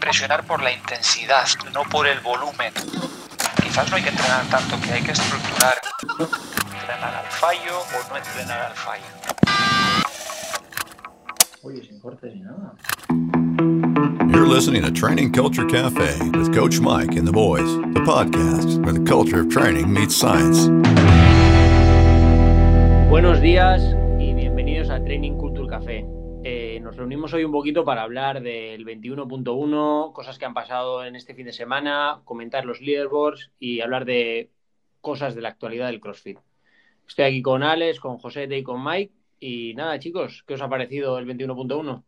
impresionar por la intensidad, no por el volumen. Quizás no hay que entrenar tanto, que hay que estructurar. Entrenar al fallo o no entrenar al fallo. Oye, sin cortes ni nada. You're listening to Training Culture Cafe with Coach Mike and the boys, the podcast where the culture of training meets science. Buenos días reunimos hoy un poquito para hablar del 21.1, cosas que han pasado en este fin de semana, comentar los leaderboards y hablar de cosas de la actualidad del CrossFit. Estoy aquí con Alex, con José y con Mike. Y nada, chicos, ¿qué os ha parecido el 21.1?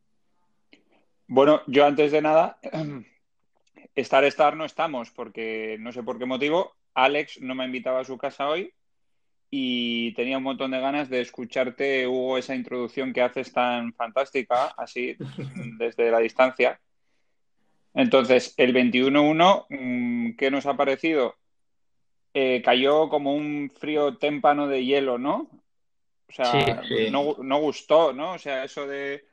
Bueno, yo antes de nada, estar, estar no estamos, porque no sé por qué motivo, Alex no me ha invitado a su casa hoy y tenía un montón de ganas de escucharte, Hugo, esa introducción que haces tan fantástica, así, desde la distancia. Entonces, el 21-1, mm, ¿qué nos ha parecido? Eh, cayó como un frío témpano de hielo, ¿no? O sea, No, no, gustó, ¿no? O sea, eso de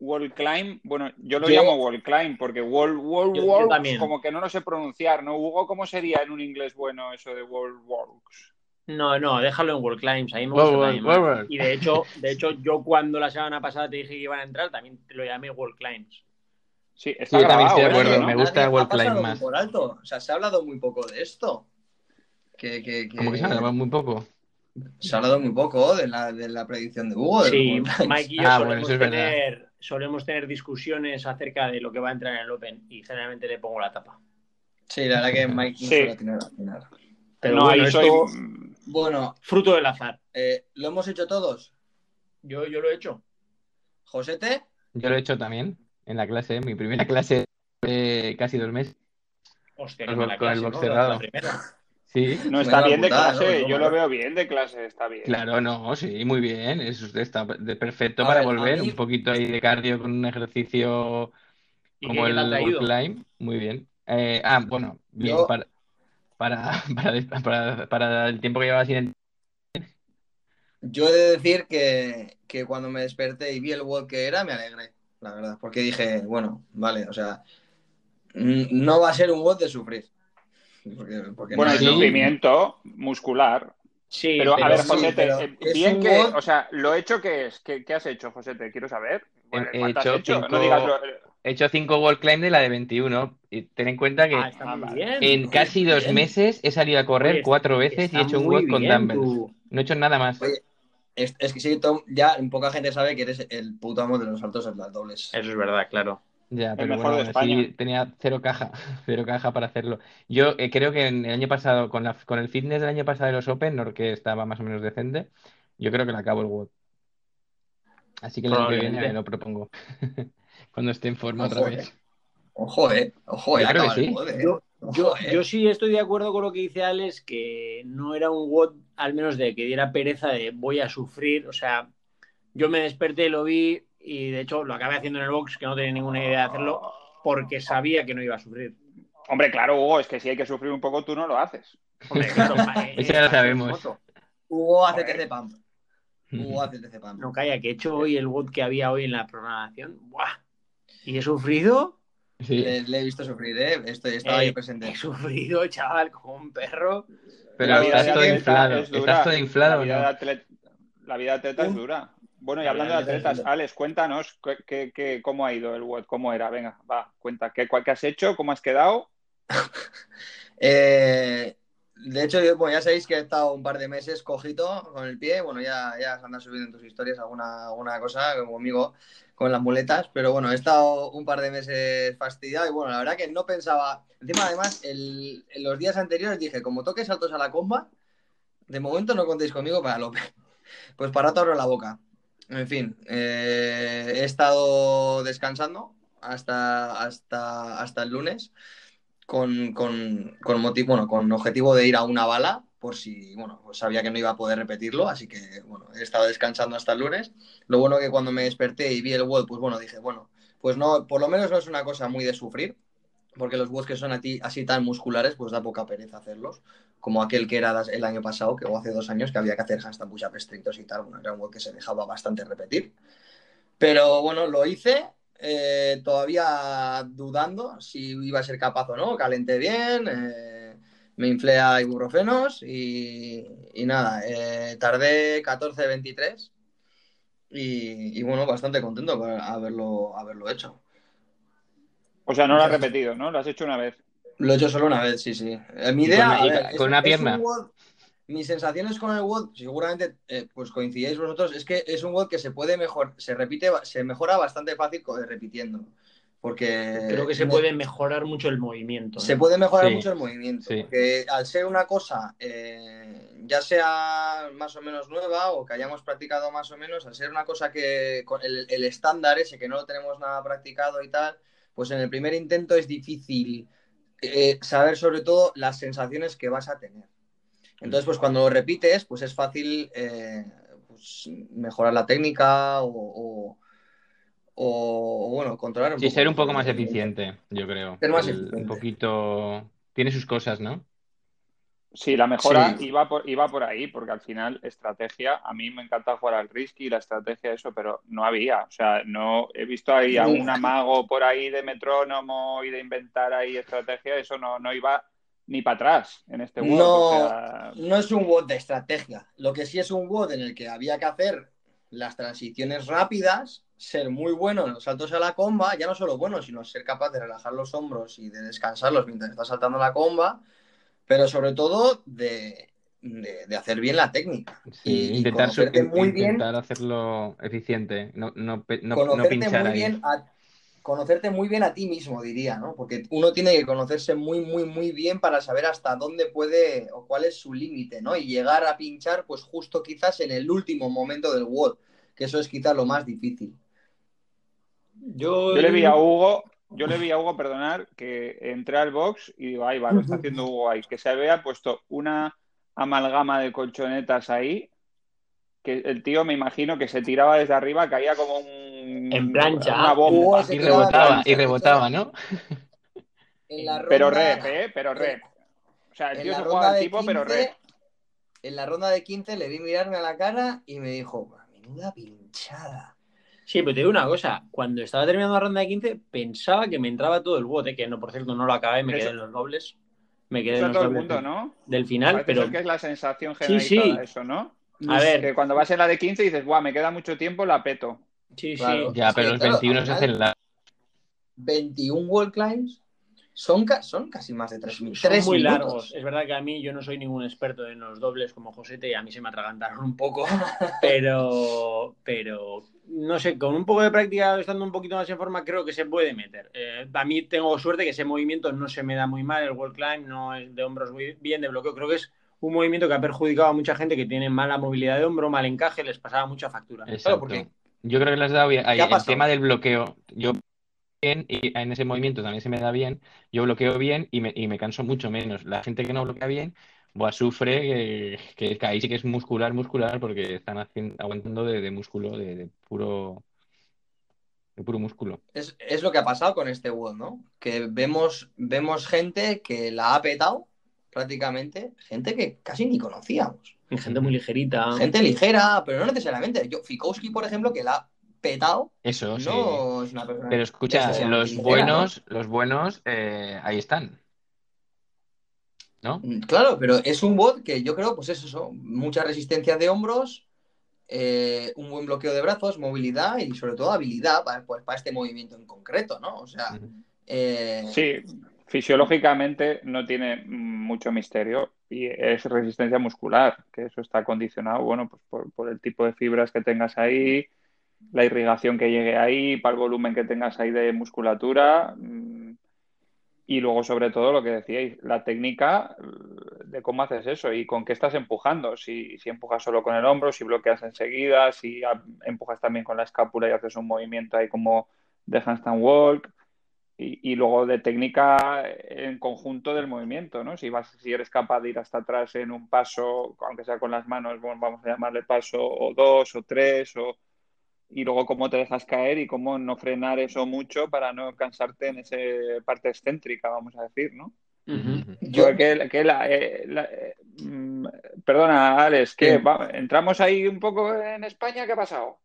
wall climb, bueno, yo lo llamo wall climb porque wall, wall, wall, como que no lo sé pronunciar, ¿no? Hugo, ¿cómo sería en un inglés bueno eso de wall walks? No, no, déjalo en wall climbs, ahí me gusta Y de hecho, de hecho, yo cuando la semana pasada te dije que iban a entrar, también te lo llamé wall climbs. Sí, está sí, también estoy de acuerdo, me gusta wall climb más. Por alto, o sea, se ha hablado muy poco de esto. Que, que, ¿Cómo que se ha hablado muy poco? Se ha hablado muy poco de la, de la predicción de Hugo. Sí, Mike y yo ah, solemos, tener, solemos, tener, discusiones acerca de lo que va a entrar en el Open y generalmente le pongo la tapa. Sí, la verdad que Mike no suele tener al final. Pero no, bueno, soy... bueno, fruto del azar. Eh, ¿Lo hemos hecho todos? Yo, yo lo he hecho. ¿Josete? Yo lo he hecho también en la clase, mi primera clase de casi dos meses. Hostia, con, con el box cerrado. Sí. No está bien de clase, yo lo veo bien de clase, está bien. Claro, no, sí, muy bien. Eso está de perfecto para volver. Un poquito ahí de cardio con un ejercicio como el climb. Muy bien. Eh, ah, bueno, bien, para, para, para, el tiempo que llevaba sin Yo he de decir que, que, cuando me desperté y vi el WOD que era, me alegré, la verdad, porque dije, bueno, vale, o sea, no va a ser un WOD de sufrir bueno, el sufrimiento muscular. Sí, pero, a ver, José, eh, bien que, o sea, lo hecho que es, ¿qué, has hecho, José? Te quiero saber. he, hecho Cinco, he hecho cinco wall climb de la de 21 y ten en cuenta que ah, en casi dos meses he salido a correr cuatro veces y he hecho un WOD con dumbbells. No he hecho nada más. es, que sí, Tom, ya poca gente sabe que eres el puto amo de los saltos en las dobles. Eso es verdad, claro. Ya, pero bueno, sí, tenía cero caja, cero caja para hacerlo. Yo eh, creo que en el año pasado, con, la, con el fitness del año pasado de los Open, que estaba más o menos decente, yo creo que le acabo el WOD. Así que el año que viene lo propongo. Cuando esté en forma otra vez. Ojo, eh. Ojo, eh. sí. Eh. Yo, yo, sí estoy de acuerdo con lo que dice Alex, que no era un WOD, al menos de que diera pereza de voy a sufrir. O sea, yo me desperté, lo vi, y de hecho lo acabé haciendo en el box, que no tenía ninguna idea de hacerlo, porque sabía que no iba a sufrir. Hombre, claro, Hugo, es que si hay que sufrir un poco, tú no lo haces. Hombre, claro, Eso ya lo sabemos. Hugo hace TC Pump. Hugo hace TC Pump. No, calla, que he hecho hoy el bot que había hoy en la programación. ¡Buah! ¿Y he sufrido? Sí. Le, he visto sufrir, ¿eh? Estoy, estaba ahí presente. He sufrido, chaval, como un perro. Pero estás todo inflado. Estás todo inflado, La vida, de, la vida de atleta es dura. Bueno, y hablando de atletas, Alex, cuéntanos qué, cómo ha ido el WOD, cómo era. Venga, va, cuenta, ¿qué, qué has hecho? ¿Cómo has quedado? eh, de hecho, bueno, ya sabéis que he estado un par de meses cojito con el pie. Bueno, ya, ya andas subiendo en tus historias alguna, alguna cosa conmigo con las muletas, pero bueno, he estado un par de meses fastidiado y bueno, la verdad que no pensaba. Encima, además, en los días anteriores dije, como toques saltos a la comba, de momento no contéis conmigo para López. Pues para todo la boca. En fin, eh, he estado descansando hasta, hasta, hasta el lunes con, motivo, bueno, con objetivo de ir a una bala, por si, bueno, pues sabía que no iba a poder repetirlo, así que, bueno, he estado descansando hasta el lunes. Lo bueno que cuando me desperté y vi el WOD, pues bueno, dije, bueno, pues no, por lo menos no es una cosa muy de sufrir, porque los WODs que son así tan musculares, pues da poca pereza hacerlos como aquel que era el año pasado, que o hace dos años, que había que hacer handstand push-up y tal. Bueno, era un WOD que se dejaba bastante repetir. Pero bueno, lo hice, eh, todavía dudando si iba a ser capaz o no. Calenté bien, eh, me inflé a ibuprofenos y, nada, eh, tardé 14-23 y, bueno, bastante contento por haberlo, haberlo hecho. O sea, no lo has repetido, ¿no? Lo has hecho una vez. Lo he hecho solo una vez, sí, sí. Mi idea. con, una pierna. Mis sensaciones con el WOD, seguramente eh, pues coincidéis vosotros, es que es un WOD que se puede mejor, se repite, se mejora bastante fácil repitiendo. Porque creo que se puede mejorar mucho el movimiento. Se puede mejorar mucho el movimiento. Porque al ser una cosa, eh, ya sea más o menos nueva o que hayamos practicado más o menos, al ser una cosa que con el, el estándar ese que no lo tenemos nada practicado y tal, pues en el primer intento es difícil eh, saber sobre todo las sensaciones que vas a tener. Entonces, pues cuando lo repites, pues es fácil eh, pues, mejorar la técnica o, bueno, controlar un sí, ser un poco más eficiente, yo creo. Ser más eficiente. Un poquito... Tiene sus cosas, ¿no? Sí, la mejora Iba, por, iba por ahí, porque al final, estrategia, a mí me encanta jugar al risky, la estrategia, eso, pero no había. O sea, no he visto ahí a un amago por ahí de metrónomo y de inventar ahí estrategia, eso no, no iba ni para atrás en este WOD. No, no es un WOD de estrategia. Lo que sí es un WOD en el que había que hacer las transiciones rápidas, ser muy bueno en los saltos a la comba, ya no solo bueno, sino ser capaz de relajar los hombros y de descansarlos mientras estás saltando la comba pero sobre todo de, hacer bien la técnica. y intentar, muy intentar hacerlo eficiente, no, no, no, pinchar muy ahí. Bien conocerte muy bien a ti mismo, diría, ¿no? Porque uno tiene que conocerse muy, muy, muy bien para saber hasta dónde puede o cuál es su límite, ¿no? Y llegar a pinchar, pues justo quizás en el último momento del WOD, que eso es quizás lo más difícil. Yo, Yo le vi a Hugo yo le vi a Hugo, perdonar, que entré al box y digo, ahí va, lo está haciendo Hugo ahí. Que se había puesto una amalgama de colchonetas ahí, que el tío me imagino que se tiraba desde arriba, caía como un... En plancha. Una bomba. y rebotaba, y rebotaba, ¿no? pero rep, ¿eh? Pero rep. O sea, el tío se jugaba al tipo, pero rep. En la ronda de 15 le vi mirarme a la cara y me dijo, menuda pinchada. Sí, pero te digo una cosa, cuando estaba terminando la ronda de 15 pensaba que me entraba todo el bote, que no, por cierto, no lo acabé, me quedé en los dobles. Me quedé en los todo dobles el mundo, ¿no? Del final, pero... que es la sensación generalizada sí, sí. eso, ¿no? A ver. Que cuando vas en la de 15 dices, guau, me queda mucho tiempo, la peto. Sí, sí. Ya, pero los 21 se hacen la... 21 wall climbs son, son casi más de 3 minutos. Son muy largos. Es verdad que a mí yo no soy ningún experto en los dobles como Josete y a mí se me atragantaron un poco, pero, pero no sé, con un poco de práctica, estando un poquito más en forma, creo que se puede meter. Eh, a mí tengo suerte que ese movimiento no se me da muy mal, el wall climb no es de hombros muy bien, de bloqueo, creo que es un movimiento que ha perjudicado a mucha gente que tiene mala movilidad de hombro, mal encaje, les pasaba mucha factura. Exacto. porque... Yo creo que les ha dado bien. el tema del bloqueo, yo y en ese movimiento también se me da bien, yo bloqueo bien y me, y me canso mucho menos. La gente que no bloquea bien, sufre que, ahí sí que es muscular, muscular, porque están haciendo, aguantando de, músculo, de, puro de puro músculo. Es, lo que ha pasado con este WOD, ¿no? Que vemos, vemos gente que la ha petado prácticamente, gente que casi ni conocíamos. Gente muy ligerita. Gente ligera, pero no necesariamente. Yo, Fikowski, por ejemplo, que la petado. Eso, sí. Pero escucha, los buenos, los buenos, eh, ahí están. ¿No? Mm, claro, pero es un bot que yo creo, pues es eso, mucha resistencia de hombros, eh, un buen bloqueo de brazos, movilidad y sobre todo habilidad para, pues, para este movimiento en concreto, ¿no? O sea. Eh, sí, fisiológicamente no tiene mucho misterio y es resistencia muscular, que eso está condicionado, bueno, pues por, por el tipo de fibras que tengas ahí, la irrigación que llegue ahí, para el volumen que tengas ahí de musculatura. Mm, y luego, sobre todo, lo que decíais, la técnica de cómo haces eso y con qué estás empujando. Si, si empujas solo con el hombro, si bloqueas enseguida, si empujas también con la escápula y haces un movimiento ahí como de handstand walk. Y, y, luego de técnica en conjunto del movimiento, ¿no? Si vas, si eres capaz de ir hasta atrás en un paso, aunque sea con las manos, vamos a llamarle paso o dos o tres, o, y luego cómo te dejas caer y cómo no frenar eso mucho para no cansarte en esa parte excéntrica, vamos a decir, ¿no? Yo que, que la, eh, eh, mm, perdona, Alex, que entramos ahí un poco en España, ¿qué ha pasado?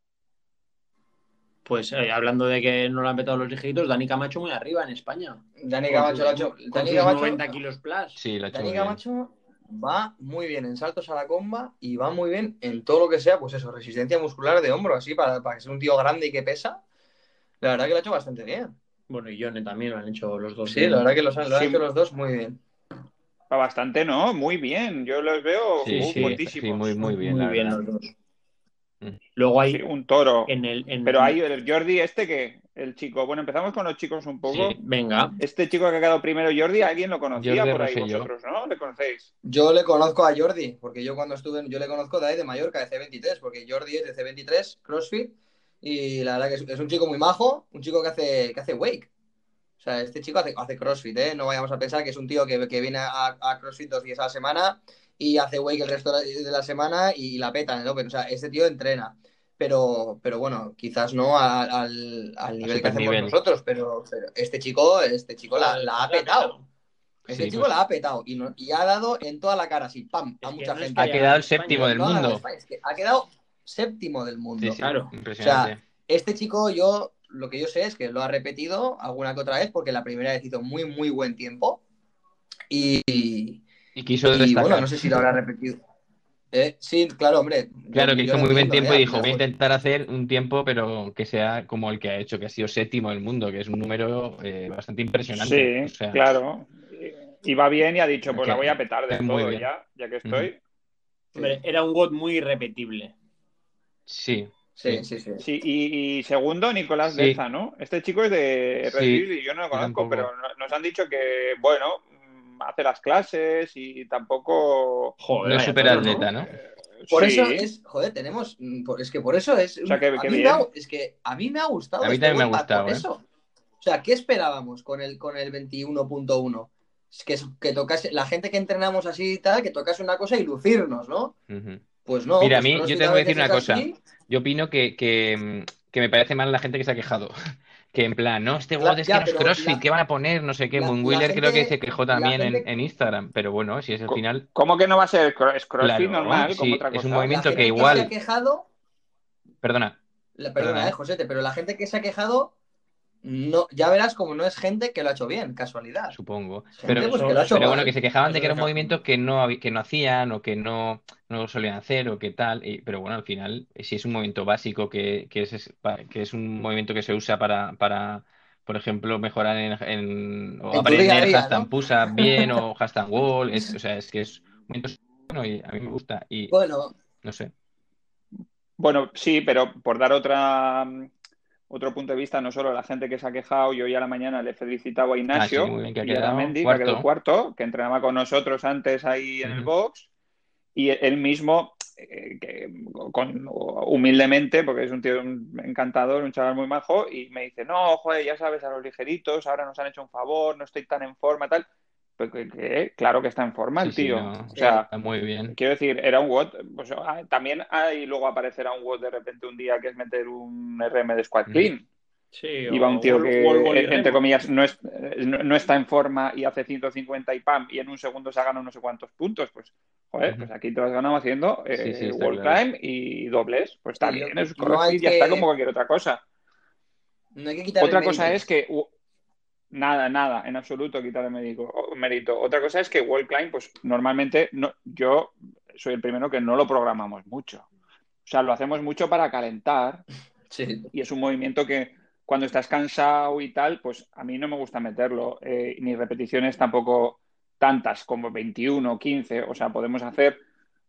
Pues eh, hablando de que no lo han petado los ligeritos, Dani Camacho muy arriba en España. Dani Camacho lo ha hecho. Dani Camacho, 90 kilos plus. Sí, lo ha hecho Dani Camacho va muy bien en saltos a la comba y va muy bien en todo lo que sea, pues eso, resistencia muscular de hombro, así, para, para que sea un tío grande y que pesa. La verdad que lo ha hecho bastante bien. Bueno, y Yone también lo han hecho los dos. Sí, la verdad que los han, lo han hecho los dos muy bien. Bastante, ¿no? Muy bien. Yo los veo sí, sí, fuertísimos. muy, muy bien. Muy bien los dos. Luego hay un toro. En el, en Pero hay el Jordi este que, el chico. Bueno, empezamos con los chicos un poco. Sí, venga. Este chico que ha quedado primero, Jordi, ¿alguien lo conocía por ahí vosotros, no? ¿Le conocéis? Yo le conozco a Jordi, porque yo cuando estuve, yo le conozco de ahí de Mallorca, de C23, porque Jordi es de C23, CrossFit, y la verdad que es, es un chico muy majo, un chico que hace, que hace wake. O sea, este chico hace, hace CrossFit, ¿eh? No vayamos a pensar que es un tío que, que viene a, a, CrossFit dos días a la semana y hace wake el resto de la semana y la peta en el Open. O sea, este tío entrena. Pero, pero bueno, quizás no al, al nivel que hacemos nivel. nosotros, pero, pero, este chico, este chico la, la ha petado. Este sí, chico pues... la ha petado y, no, y, ha dado en toda la cara, así, pam, a mucha gente. Ha quedado el séptimo del mundo. Es que ha quedado séptimo del mundo. Sí, sí, claro. O sea, este chico yo lo que yo sé es que lo ha repetido alguna que otra vez porque la primera vez hizo muy, muy buen tiempo. Y, y quiso y bueno, no sé si lo habrá repetido. Eh, sí, claro, hombre. Claro, que hizo muy buen tiempo y dijo, voy a intentar hacer un tiempo, pero que sea como el que ha hecho, que ha sido séptimo del mundo, que es un número eh, bastante impresionante. Sí, o sea, claro. Y va bien y ha dicho, pues la voy a petar de todo ya, ya que estoy. Hombre, era un God muy repetible. Sí, Sí, sí, sí. sí y, y, segundo, Nicolás sí. Deza, ¿no? Este chico es de Red sí. y yo no lo conozco, pero nos han dicho que, bueno, hace las clases y tampoco. Joder, no es super atleta, ¿no? Por sí. eso es, joder, tenemos, es que por eso es, o sea, que, a, mí ha, es que a mí me ha gustado. A mí también me ha gustado, por ¿eh? eso. O sea, ¿qué esperábamos con el, con el 21.1? Que, que tocase, la gente que entrenamos así y tal, que tocase una cosa y lucirnos, ¿no? Uh -huh. Pues no. Mira, pues a mí, yo tengo que decir una cosa. Así. Yo opino que, que, que, me parece mal la gente que se ha quejado. Que en plan, no, este WOD es ya, que no es CrossFit, ¿qué van a poner? No sé qué. Moonwheeler creo que se quejó también gente, en, en, Instagram. Pero bueno, si es el final. ¿Cómo que no va a ser? Es CrossFit claro, normal, sí, como otra cosa. Es un movimiento la que igual. Que se ha quejado. Perdona. La, perdona, perdona, eh, Josete, pero la gente que se ha quejado no, ya verás como no es gente que lo ha hecho bien, casualidad. Supongo. Pero, pues, pero bueno, que se quejaban de que era un movimiento que no, que no hacían o que no, no lo solían hacer o que tal. Y, pero bueno, al final, si es un movimiento básico que, que, es, que es un movimiento que se usa para, para por ejemplo, mejorar en, en o en aprender día, hashtag ¿no? pusa bien o hashtag wall. Es, o sea, es que es un movimiento bueno y a mí me gusta. Y bueno, no sé. Bueno, sí, pero por dar otra otro punto de vista, no solo la gente que se ha quejado, yo hoy a la mañana le felicitaba a Ignacio, ah, sí, bien, que ha quedado, Mendy, cuarto. que quedó cuarto, que entrenaba con nosotros antes ahí en uh -huh. el box, y él mismo, eh, que, con, humildemente, porque es un tío encantador, un chaval muy majo, y me dice, no, joder, ya sabes, a los ligeritos, ahora nos han hecho un favor, no estoy tan en forma, tal. Claro que está en forma el sí, tío. Sí, no, o sea, está muy bien. Quiero decir, era un WOD. Pues, ah, también hay luego aparecerá un WOD de repente un día que es meter un RM de squat clean. Sí, y va un tío o, que, o entre comillas, no, es, no, no, está en forma y hace 150 y pam, y en un segundo se ha ganado no sé cuántos puntos. Pues, joder, uh -huh. pues aquí te lo has ganado haciendo eh, sí, sí, wall claro. climb y dobles. Pues está bien, es no crossfit, ya que... está como cualquier otra cosa. No hay que quitar Otra cosa es que Nada, nada, en absoluto quitar el médico, mérito. Otra cosa es que Wall Climb, pues normalmente no, yo soy el primero que no lo programamos mucho. O sea, lo hacemos mucho para calentar. Sí. Y es un movimiento que cuando estás cansado y tal, pues a mí no me gusta meterlo. Eh, ni repeticiones tampoco tantas como 21, 15. O sea, podemos hacer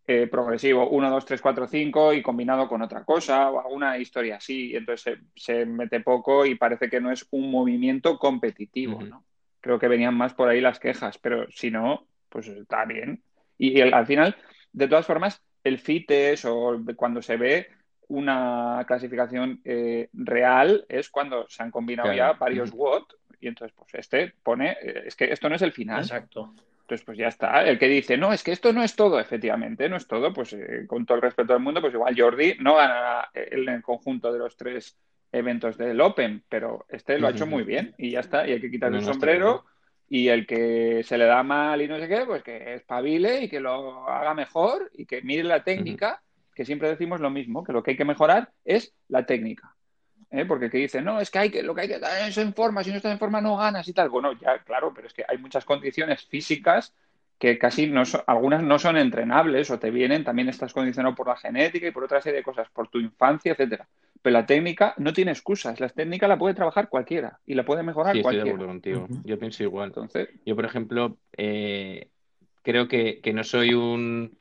eh, progresivo 1, 2, 3, 4, 5 y combinado con otra cosa o alguna historia así. Entonces se, se mete poco y parece que no es un movimiento competitivo. Uh -huh. ¿no? Creo que venían más por ahí las quejas, pero si no, pues está bien. Y, y el, al final, de todas formas, el FITES o cuando se ve una clasificación eh, real es cuando se han combinado claro. ya varios uh -huh. WOT y entonces pues este pone, eh, es que esto no es el final. Exacto. Entonces, pues ya está. El que dice, no, es que esto no es todo, efectivamente, no es todo, pues eh, con todo el respeto del mundo, pues igual Jordi no ganará en el conjunto de los tres eventos del Open, pero este lo ha hecho muy bien y ya está. Y hay que quitarle no, el sombrero y el que se le da mal y no sé qué, pues que espabile y que lo haga mejor y que mire la técnica, que siempre decimos lo mismo, que lo que hay que mejorar es la técnica. ¿Eh? porque que dicen, no, es que hay que, lo que hay que dar es en forma, si no estás en forma no ganas y tal. Bueno, ya, claro, pero es que hay muchas condiciones físicas que casi no son, algunas no son entrenables o te vienen, también estás condicionado por la genética y por otra serie de cosas, por tu infancia, etcétera. Pero la técnica no tiene excusas, la técnica la puede trabajar cualquiera y la puede mejorar Sí, estoy de cualquiera. acuerdo contigo. Yo pienso igual. Entonces, Yo, por ejemplo, eh, creo que, que no soy un,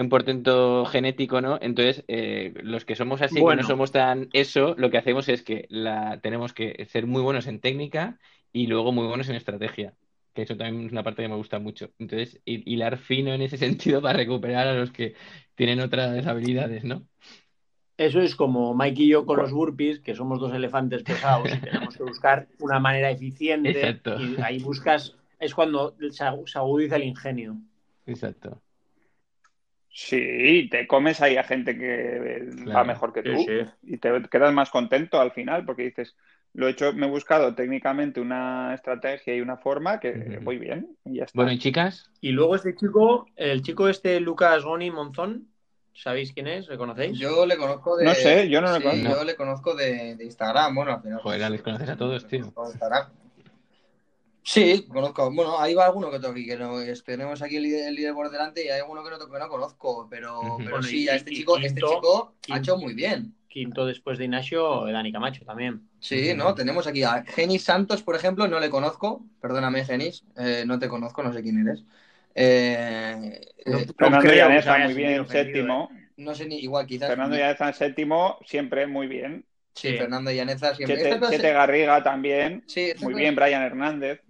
un portento genético, ¿no? Entonces, eh, los que somos así, que Bueno. no somos tan eso, lo que hacemos es que la, tenemos que ser muy buenos en técnica y luego muy buenos en estrategia. Que eso también es una parte que me gusta mucho. Entonces, hi- hilar fino en ese sentido para recuperar a los que tienen otras habilidades, ¿no? Eso es como Mike y yo con los burpees, que somos dos elefantes pesados y tenemos que buscar una manera eficiente. Exacto. Y ahí buscas, es cuando se agudiza el ingenio. Exacto. Sí, te comes ahí a gente que va Claro. mejor que tú sí. y te quedas más contento al final porque dices, lo he hecho, me he buscado técnicamente una estrategia y una forma que Ujú. voy bien y ya está. Bueno, y chicas, Y luego este chico, el chico este Lucas Goni Monzón, ¿sabéis quién es? ¿Le conocéis? Yo le conozco de. No sé, yo no sí, conozco. Yo le conozco de, de Instagram, bueno, al final. joder, les conoces a todos, tío. Instagram. Sí, conozco. Bueno, ahí va alguno que otro aquí, que no, es- tenemos aquí el líder, el líder por delante y hay alguno que no, que no conozco, pero, pero Bueno, sí, y- a este y chico, este quinto- chico ha hecho muy bien. Quinto después de Ignacio, Dani Camacho también. Sí. ¿no? Tenemos aquí a Genis Santos, por ejemplo, no le conozco. Perdóname, Genis, eh, no te conozco, no sé quién eres. Eh, No- eh, Fernando creo que muy bien, séptimo. no sé ni, igual quizás. Fernando Llaneza, séptimo, siempre muy bien. Sí, Sí. Fernando Llaneza siempre. Chete, cosa- Chete Garriga también, sí, esta muy bien. Brian Hernández.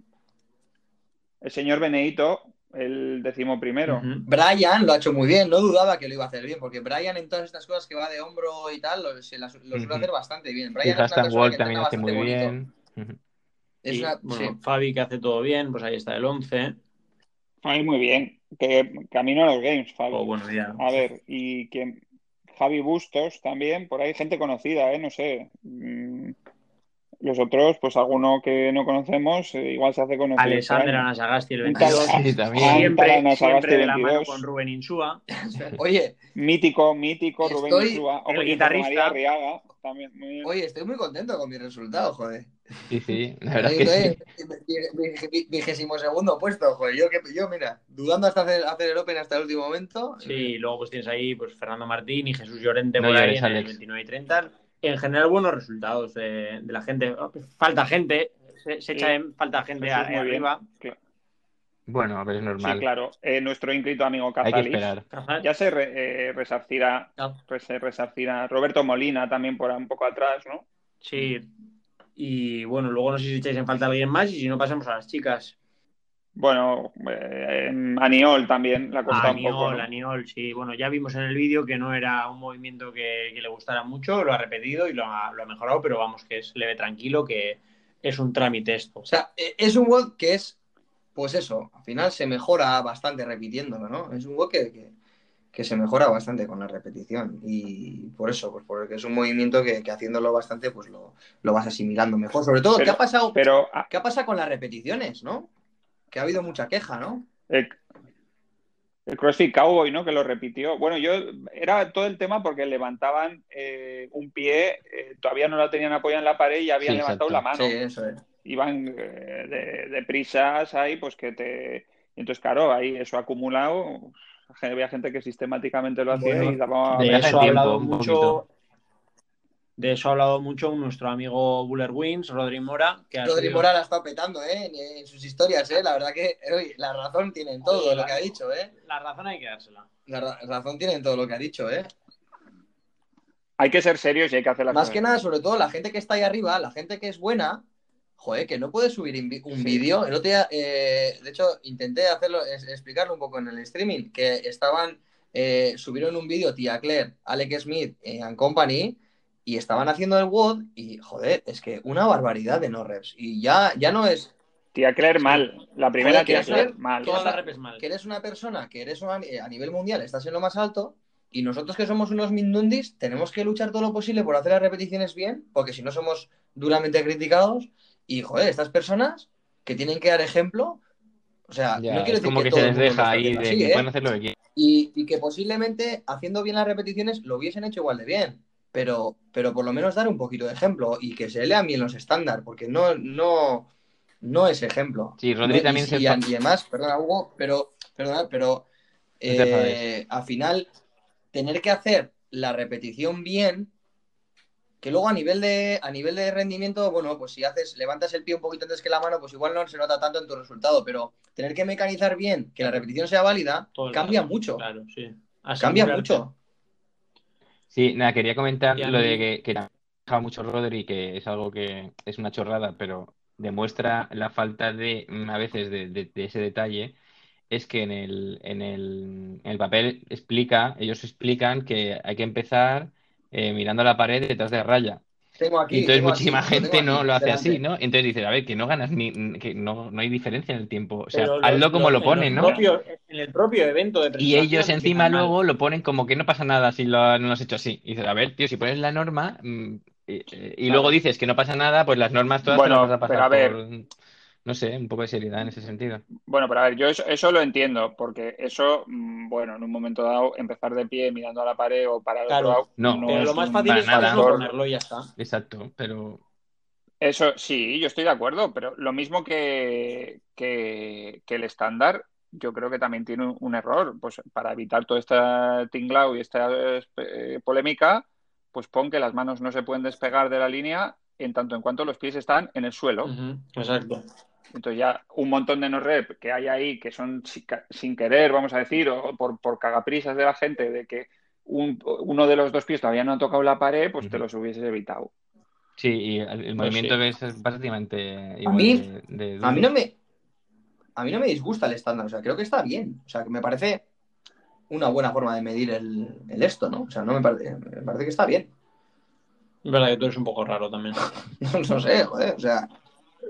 El señor Beneito, el decimoprimero. Ujú. Brian lo ha hecho muy bien, no dudaba que lo iba a hacer bien, porque Brian en todas estas cosas que va de hombro y tal, lo, se las- lo suele hacer bastante bien. Y Brian es una persona que también hace muy bonito. bien. Es Y, una- bueno, sí. Fabi que hace todo bien, pues ahí está el 11. Ay, muy bien. Que camino a los games, Fabi. O bueno, ya. A ver, y quién. Javi Bustos también, por ahí gente conocida, ¿eh? No sé. Mm, Los otros, pues alguno que no conocemos, eh, igual se hace conocido. Alexander. Anasagasti, el Un tal- 22. Sí, también. Siempre, Anasagasti, siempre de la mano 22. con Rubén Insúa. Oye, Mítico, mítico, Rubén Insúa. O, el guitarrista. María Arriaga, también. Muy bien. oye, estoy muy contento con mi resultado, joder. Sí, sí, la verdad es que sí. vigésimo segundo puesto, joder. Yo, que, yo, mira, dudando hasta hacer, hacer el Open hasta el último momento. Sí, y luego pues tienes ahí pues Fernando Martín y Jesús Llorente No por ahí en el Alex. 29 y 30. En general, buenos resultados de, de la gente. Falta gente, se, se Sí. echa en falta gente bien. arriba. Bueno, a ver, es Sí, normal. claro. Eh, nuestro ínclito amigo Cazalis. Ya se re- eh, resarcirá, Ah. pues, se resarcirá. Roberto Molina también por un poco atrás, ¿no? Sí. Y bueno, luego no sé si echáis en falta alguien más y si no pasamos a las chicas. Bueno, eh, Aniol también la costado un poco. Aniol, ¿no? Aniol, sí. Bueno, ya vimos en el vídeo que no era un movimiento que, que le gustara mucho, lo ha repetido y lo ha, lo ha mejorado, pero vamos, que es leve tranquilo, que es un trámite esto. O sea, e- es un WOD que es, pues eso, al final se mejora bastante repitiéndolo, ¿no? Es un WOD que, que, que se mejora bastante con la repetición. Y por eso, pues porque es un movimiento que, que haciéndolo bastante, pues lo, lo vas asimilando mejor. Sobre todo, ¿qué ha pasado? Pero ¿Qué ha pasado con las repeticiones, no? Que ha habido mucha queja, ¿no? el, el CrossFit Cowboy, ¿no? Que lo repitió. Bueno, yo era todo el tema porque levantaban eh, un pie, eh, todavía no la tenían apoyada en la pared y habían Sí, levantado exacto. la mano. Sí, eso es. Iban eh, de, de prisas ahí, pues que te. Entonces, claro, ahí eso acumulado. Había gente que sistemáticamente lo hacía Bueno, y daba. De eso ha hablado mucho. De eso ha hablado mucho nuestro amigo Buller Wins, Rodri Mora, que Rodri subido- Mora la está petando, ¿eh? En sus historias, ¿eh? La verdad que la razón tiene en todo Oye, lo la- que ha dicho, ¿eh? La razón hay que dársela. La ra- razón tiene en todo lo que ha dicho, ¿eh? Hay que ser serios y hay que hacer las Más cosas. que nada, sobre todo la gente que está ahí arriba, la gente que es buena, joder, que no puede subir un Sí. vídeo. El otro día, eh, de hecho, intenté hacerlo, es- explicarlo un poco en el streaming, que estaban, eh, subieron un vídeo, tía Claire, Alec Smith eh, and Company, y estaban haciendo el WOD, y joder, es que una barbaridad de no reps. Y ya, ya no es Tía Claire, mal. La primera Joder, tía Claire, Claire, mal. Todas esa- las repes mal. que eres una persona, que eres una- eh, a nivel mundial, estás en lo más alto, y nosotros que somos unos mindundis, tenemos que luchar todo lo posible por hacer las repeticiones bien, porque si no somos duramente criticados, y joder, estas personas que tienen que dar ejemplo, o sea, Ya, no quiero es decir como que, que todo se el les deja ahí de así, que ¿eh? pueden hacer lo que quieran. y, y que posiblemente haciendo bien las repeticiones lo hubiesen hecho igual de bien. Pero, pero por lo menos dar un poquito de ejemplo y que se lean bien los estándar, porque no, no, no es ejemplo. Sí, Rodri también y, se... y, además, perdona, Hugo, pero, perdona, pero eh, al final, tener que hacer la repetición bien, que luego a nivel de a nivel de rendimiento, bueno, pues si haces, levantas el pie un poquito antes que la mano, pues igual no se nota tanto en tu resultado, pero tener que mecanizar bien, que la repetición sea válida, cambia mucho. Claro, sí. Cambia mucho. Sí, nada, quería comentar lo de que, que ha mucho Rodri, que es algo que es una chorrada, pero demuestra la falta de, a veces, de, de, ese detalle, es que en el, en el, en el papel explica, ellos explican que hay que empezar eh, mirando la pared detrás de raya. Tengo aquí, y entonces tengo muchísima aquí, gente no aquí, lo hace delante. así, ¿no? Entonces dices, a ver, que no ganas ni, que no, no hay diferencia en el tiempo. O sea, Pero hazlo los- como los- lo ponen, en ¿no? en el propio evento de Y ellos encima mal. luego lo ponen como que no pasa nada si lo, no lo has hecho así. Y dices, a ver, tío, si pones la norma mm, y, y Claro. luego dices que no pasa nada, pues las normas todas te las vas a pasar pero a ver. por, no sé, un poco de seriedad en ese sentido. Bueno, pero a ver, yo eso, eso lo entiendo, porque eso, mm, bueno, en un momento dado, empezar de pie mirando a la pared o para el Claro. otro lado, No, Pero es lo más fácil es nada. ponerlo, factor. ponerlo y ya está. Exacto, pero Eso sí, yo estoy de acuerdo, pero lo mismo que, que, que el estándar, yo creo que también tiene un, un error. Pues para evitar toda esta tinglao y esta eh, polémica, pues pon que las manos no se pueden despegar de la línea en tanto en cuanto los pies están en el suelo. Exacto. Entonces ya un montón de no rep que hay ahí que son si- sin querer, vamos a decir, o por, por cagaprisas de la gente, de que un- uno de los dos pies todavía no ha tocado la pared, pues te los hubieses evitado. sí, y el, el Pues movimiento sí. es prácticamente igual mí- de, de A mí no me a mí no me disgusta el estándar, o sea, creo que está bien, o sea, que me parece una buena forma de medir el, el esto, ¿no? O sea, no me parece, me parece que está bien. Es verdad que tú eres un poco raro también. No, sé, joder, o sea,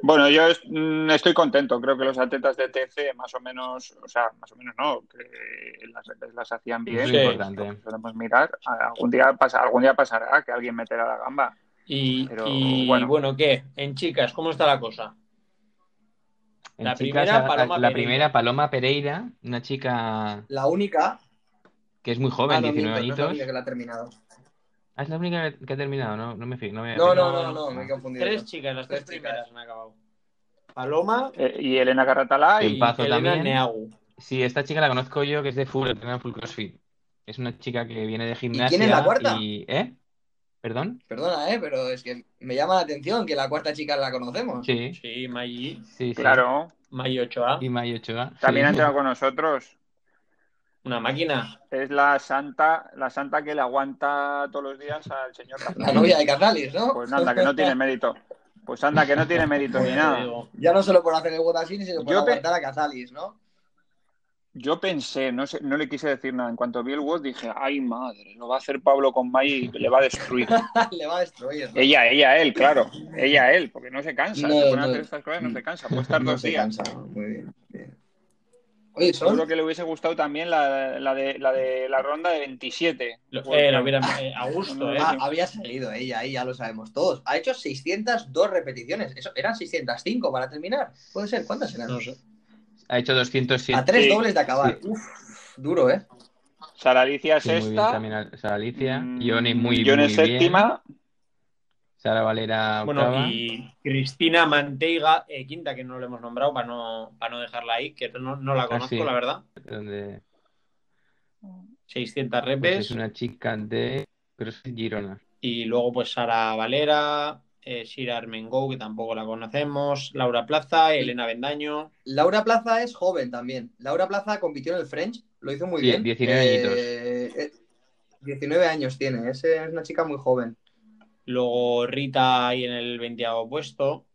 Bueno, yo es- mm, estoy contento. Creo que los atletas de TC más o menos, o sea, más o menos no, que las, las hacían bien. Es pues, importante. podemos mirar. Algún día, pasa, algún día pasará que alguien meterá la gamba. Y, Pero, y, bueno. bueno. ¿qué? En chicas, ¿cómo está la cosa? En La chicas, primera, Paloma la Pereira. primera, Paloma Pereira, una chica la única. que es muy joven, Ah, no, 19 miento, no es la añitos. única que la ha terminado. Ah, es la única que ha terminado, no, no me fijo. No, me No, no, no, no, me he confundido. Tres chicas, las tres, Tres chicas. primeras han acabado. Paloma, Eh, y Elena Carratalá y Elena también. Neagu. Sí, esta chica la conozco yo, que es de full, entrena full CrossFit. Es una chica que viene de gimnasia. quién es la cuarta? y- ¿Eh? ¿Perdón? Perdona, eh, pero es que me llama la atención que la cuarta chica la conocemos. Sí, Sí, Maggi, sí, sí. claro, Maggi Ochoa. Y May Ochoa. también ha sí. entrenado con nosotros. Una máquina. Es la santa, la santa que le aguanta todos los días al señor La Cazalis. novia de Cazalis, ¿no? Pues nada, que no tiene mérito. Pues anda, que no tiene mérito ni nada. Ya no solo por hacer el Botasín, sino por Yo aguantar a Cazalis, ¿no? Yo pensé, no sé, no le quise decir nada. En cuanto vi el WOD dije, ay madre, lo va a hacer Pablo con May y le va a destruir. Le va a destruir. ¿no? ella, ella, él, claro. Ella, él, porque no se cansa. No, se pone a hacer estas cosas, no se cansa. Puede estar No dos se días. cansa. Muy bien. Seguro que le hubiese gustado también la, la de, la de la ronda de 27. Lo- eh, lo hubiera- eh, a gusto, ¿eh? Ah, había salido ella, ahí ya lo sabemos todos. Ha hecho 602 repeticiones. Eso, eran 605 para terminar. ¿Puede ser? ¿Cuántas eran? No sé. Ha hecho 207. A tres Sí, dobles de acabar. sí. Uf, duro, ¿eh? Sara Alicia Sí, muy bien sexta. también a- Sara Alicia. mm, Ione muy, Ione muy bien. Sara Valera Bueno, octava. y Cristina Manteiga, eh, quinta, que no lo hemos nombrado para no, para no dejarla ahí, que no, no la conozco, sí. la verdad. Donde, 600 pues, repes. es una chica de CrossFit Girona. Y luego, pues Sara Valera, eh, Shira Armengou, que tampoco la conocemos, Laura Plaza, Elena Bendaño. Laura Plaza es joven también. Laura Plaza compitió en el French, lo hizo muy Sí, bien. 19 Eh, eh, 19 años tiene, es, es una chica muy joven. Luego Rita ahí en el 20 puesto.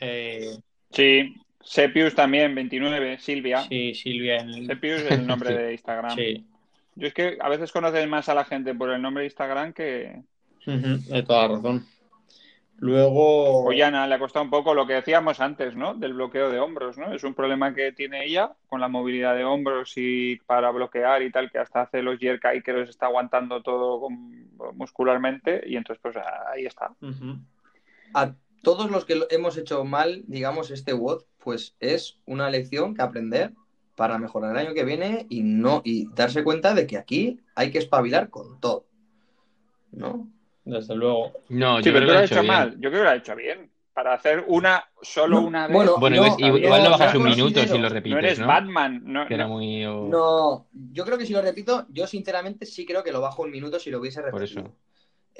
Eh, Sí. Sepius también, 29. Silvia. sí, Silvia en el. Sepius es el nombre Sí. de Instagram. Sí. Yo es que a veces conoces más a la gente por el nombre de Instagram que de toda razón. Luego. Ollana le ha costado un poco lo que decíamos antes, ¿no? Del bloqueo de hombros, ¿no? Es un problema que tiene ella con la movilidad de hombros y para bloquear y tal, que hasta hace los jerk ahí que los está aguantando todo con- muscularmente y entonces pues ahí está. A todos los que hemos hecho mal, digamos, este WOD, pues es una lección que aprender para mejorar el año que viene y no y darse cuenta de que aquí hay que espabilar con todo. ¿no? Desde luego. No, Sí, yo pero creo que lo ha hecho mal. Yo creo que lo ha hecho bien. Para hacer una, solo No, una vez. bueno, Bueno, no, igual- lo bajas un minuto si lo no repites, eres ¿no? Batman. No, Que era no. muy... No, yo creo que si lo repito, yo sinceramente sí creo que lo bajo un minuto si lo hubiese Por repetido. eso.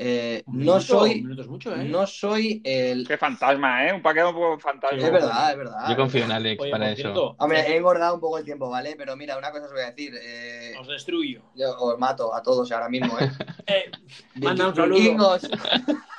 Eh, no soy, mucho, ¿eh? no soy el. Qué fantasma, ¿eh? Un paquete un poco fantasma. Es verdad, es verdad. Yo confío en Alex Oye, para eso. cierto, Hombre, he engordado un poco el tiempo, ¿vale? Pero mira, una cosa os voy a decir. eh, os destruyo. yo os mato a todos ahora mismo, ¿eh? Eh, Manda un saludo.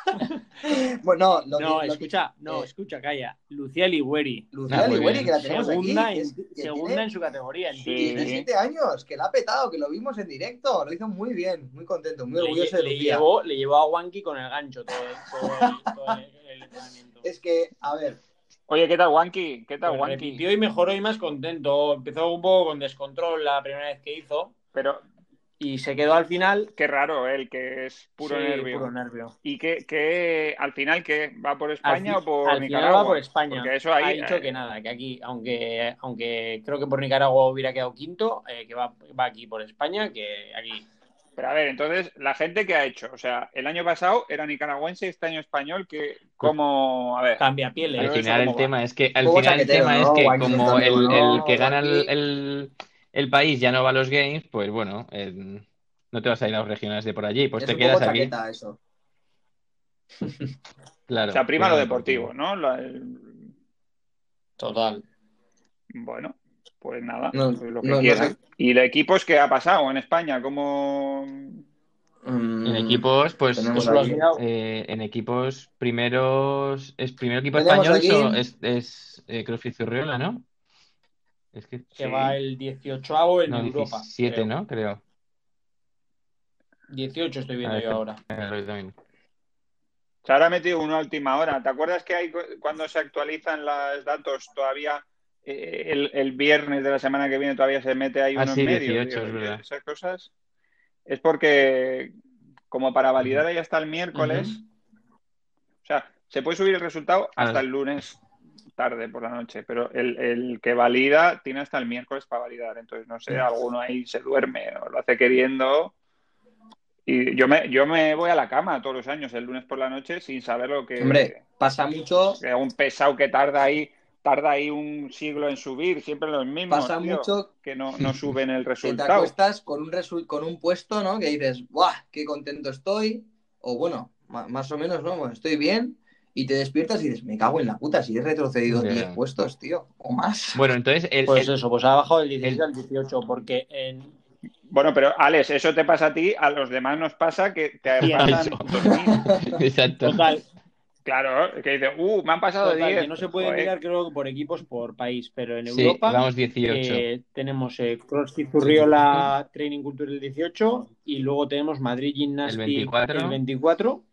Bueno, no, lo no, que- lo que- escucha, no, eh, escucha, calla. Lucía Ligueri. Lucía Ah, Ligüeri, que la tenemos Segunda, aquí. que en, es- que segunda tiene en su categoría. en Sí. Tigre. tiene siete años, que la ha petado, que lo vimos en directo. Lo hizo muy bien, muy contento, muy Le, orgulloso de le Lucía. llevó, le llevó a Wanky con el gancho todo, todo el, todo el- el entrenamiento. Es que, a ver, Oye, ¿qué tal, Wanky? ¿Qué tal, Wanky? repitió y mejoró y más contento. Empezó un poco con descontrol la primera vez que hizo Pero y se quedó al final. qué raro, él, que es puro sí, nervio. puro nervio. ¿Y qué, qué- al final qué? ¿Va por España o por al final Nicaragua? va por España. Porque eso ahí, ha dicho eh, que nada, que aquí, aunque, aunque creo que por Nicaragua hubiera quedado quinto, eh, que va, va aquí por España, que aquí. Pero a ver, entonces, la gente que ha hecho, o sea, el año pasado era nicaragüense, este año español, que como, a ver, Cambia pieles. Pero Al final el va. tema es que al final el tema ¿no? es que como el, que gana el, el país ya no va a los games, pues bueno, eh, no te vas a ir a los regionales de por allí, pues es te un quedas poco aquí. chaqueta eso. Claro. o sea, prima lo deportivo, ¿no? La- el- Total. Bueno, pues nada, No, pues lo que no, no quieran. sé. ¿Y de equipos qué ha pasado en España? ¿Cómo...? Mm, En equipos, pues aquí- mirado. eh, en equipos primeros, es primero equipo español es, es eh, CrossFit Zurriola, ¿no? Es que Que Sí. va el 18 en no, Europa. 17, creo. ¿no? Creo. 18 estoy viendo ver, yo ahora. lo también. Se habrá metido una última hora. ¿Te acuerdas que hay cu- cuando se actualizan los datos todavía eh, el, el viernes de la semana que viene todavía se mete ahí Ah, uno sí, en medio? 18, Digo, es verdad. Esas cosas es porque como para validar ya hasta el miércoles, o sea, se puede subir el resultado Ah. hasta el lunes tarde por la noche, pero el, el que valida tiene hasta el miércoles para validar. Entonces, no sé, alguno ahí se duerme o lo hace queriendo. Y yo me, yo me voy a la cama todos los años el lunes por la noche sin saber lo que. Hombre, pasa mucho, que un pesado que tarda ahí, tarda ahí un siglo en subir, siempre los mismos. pasa tío, mucho que no, no suben el que te resultado. acuestas con un, resu- con un puesto, ¿no? Que dices, ¡buah! ¡Qué contento estoy! O bueno, más o menos, ¿no? Bueno, estoy bien. Y te despiertas y dices, me cago en la puta, si he retrocedido Ya. 10 puestos, tío, o más. Bueno, entonces el, Pues el- eso, pues ha bajado del 16 el- al 18, porque en, Bueno, pero Alex, eso te pasa a ti, a los demás nos pasa que te pasan eso. 2000. exacto. total, Claro, que dices, uh, me han pasado total, 10. que no se puede Joder. mirar creo que por equipos por país, pero en Sí, Europa vamos 18. eh, tenemos eh, CrossFit Zurriola Training Culture el 18 y luego tenemos Madrid Gymnastics El 24. el 24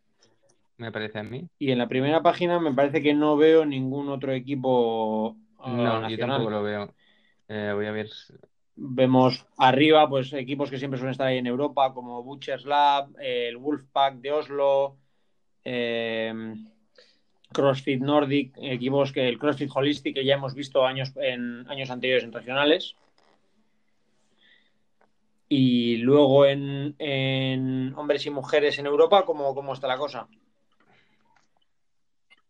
me parece a mí. y en la primera página me parece que no veo ningún otro equipo ah, No, yo nacional. tampoco lo veo. Eh, voy a ver. Vemos arriba, pues equipos que siempre suelen estar ahí en Europa, como Butchers Lab, eh, el Wolfpack de Oslo, eh, CrossFit Nordic, equipos que el CrossFit Holistic que ya hemos visto años en años anteriores en regionales. Y luego en, en hombres y mujeres en Europa, ¿cómo, cómo está la cosa?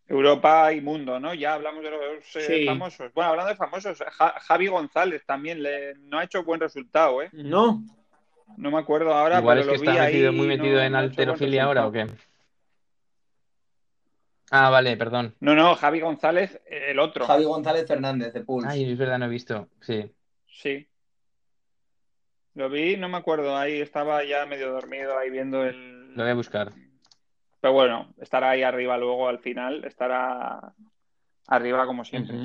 Europa y mundo, ¿no? Ya hablamos de los eh, Sí. famosos. Bueno, hablando de famosos, Ja- Javi González también le, no ha hecho buen resultado, ¿eh? No, No me acuerdo ahora, Igual pero es que lo vi está metido, ahí, muy metido no- en no alterofilia ahora o qué. Ah, vale, perdón. No, no, Javi González, eh, el otro. Javi González Fernández, de Pulse. Ay, es verdad, no he visto. Sí. Sí. Lo vi, no me acuerdo, ahí estaba ya medio dormido, ahí viendo el... Lo voy a buscar. Pero bueno, estará ahí arriba luego al final, estará arriba como siempre.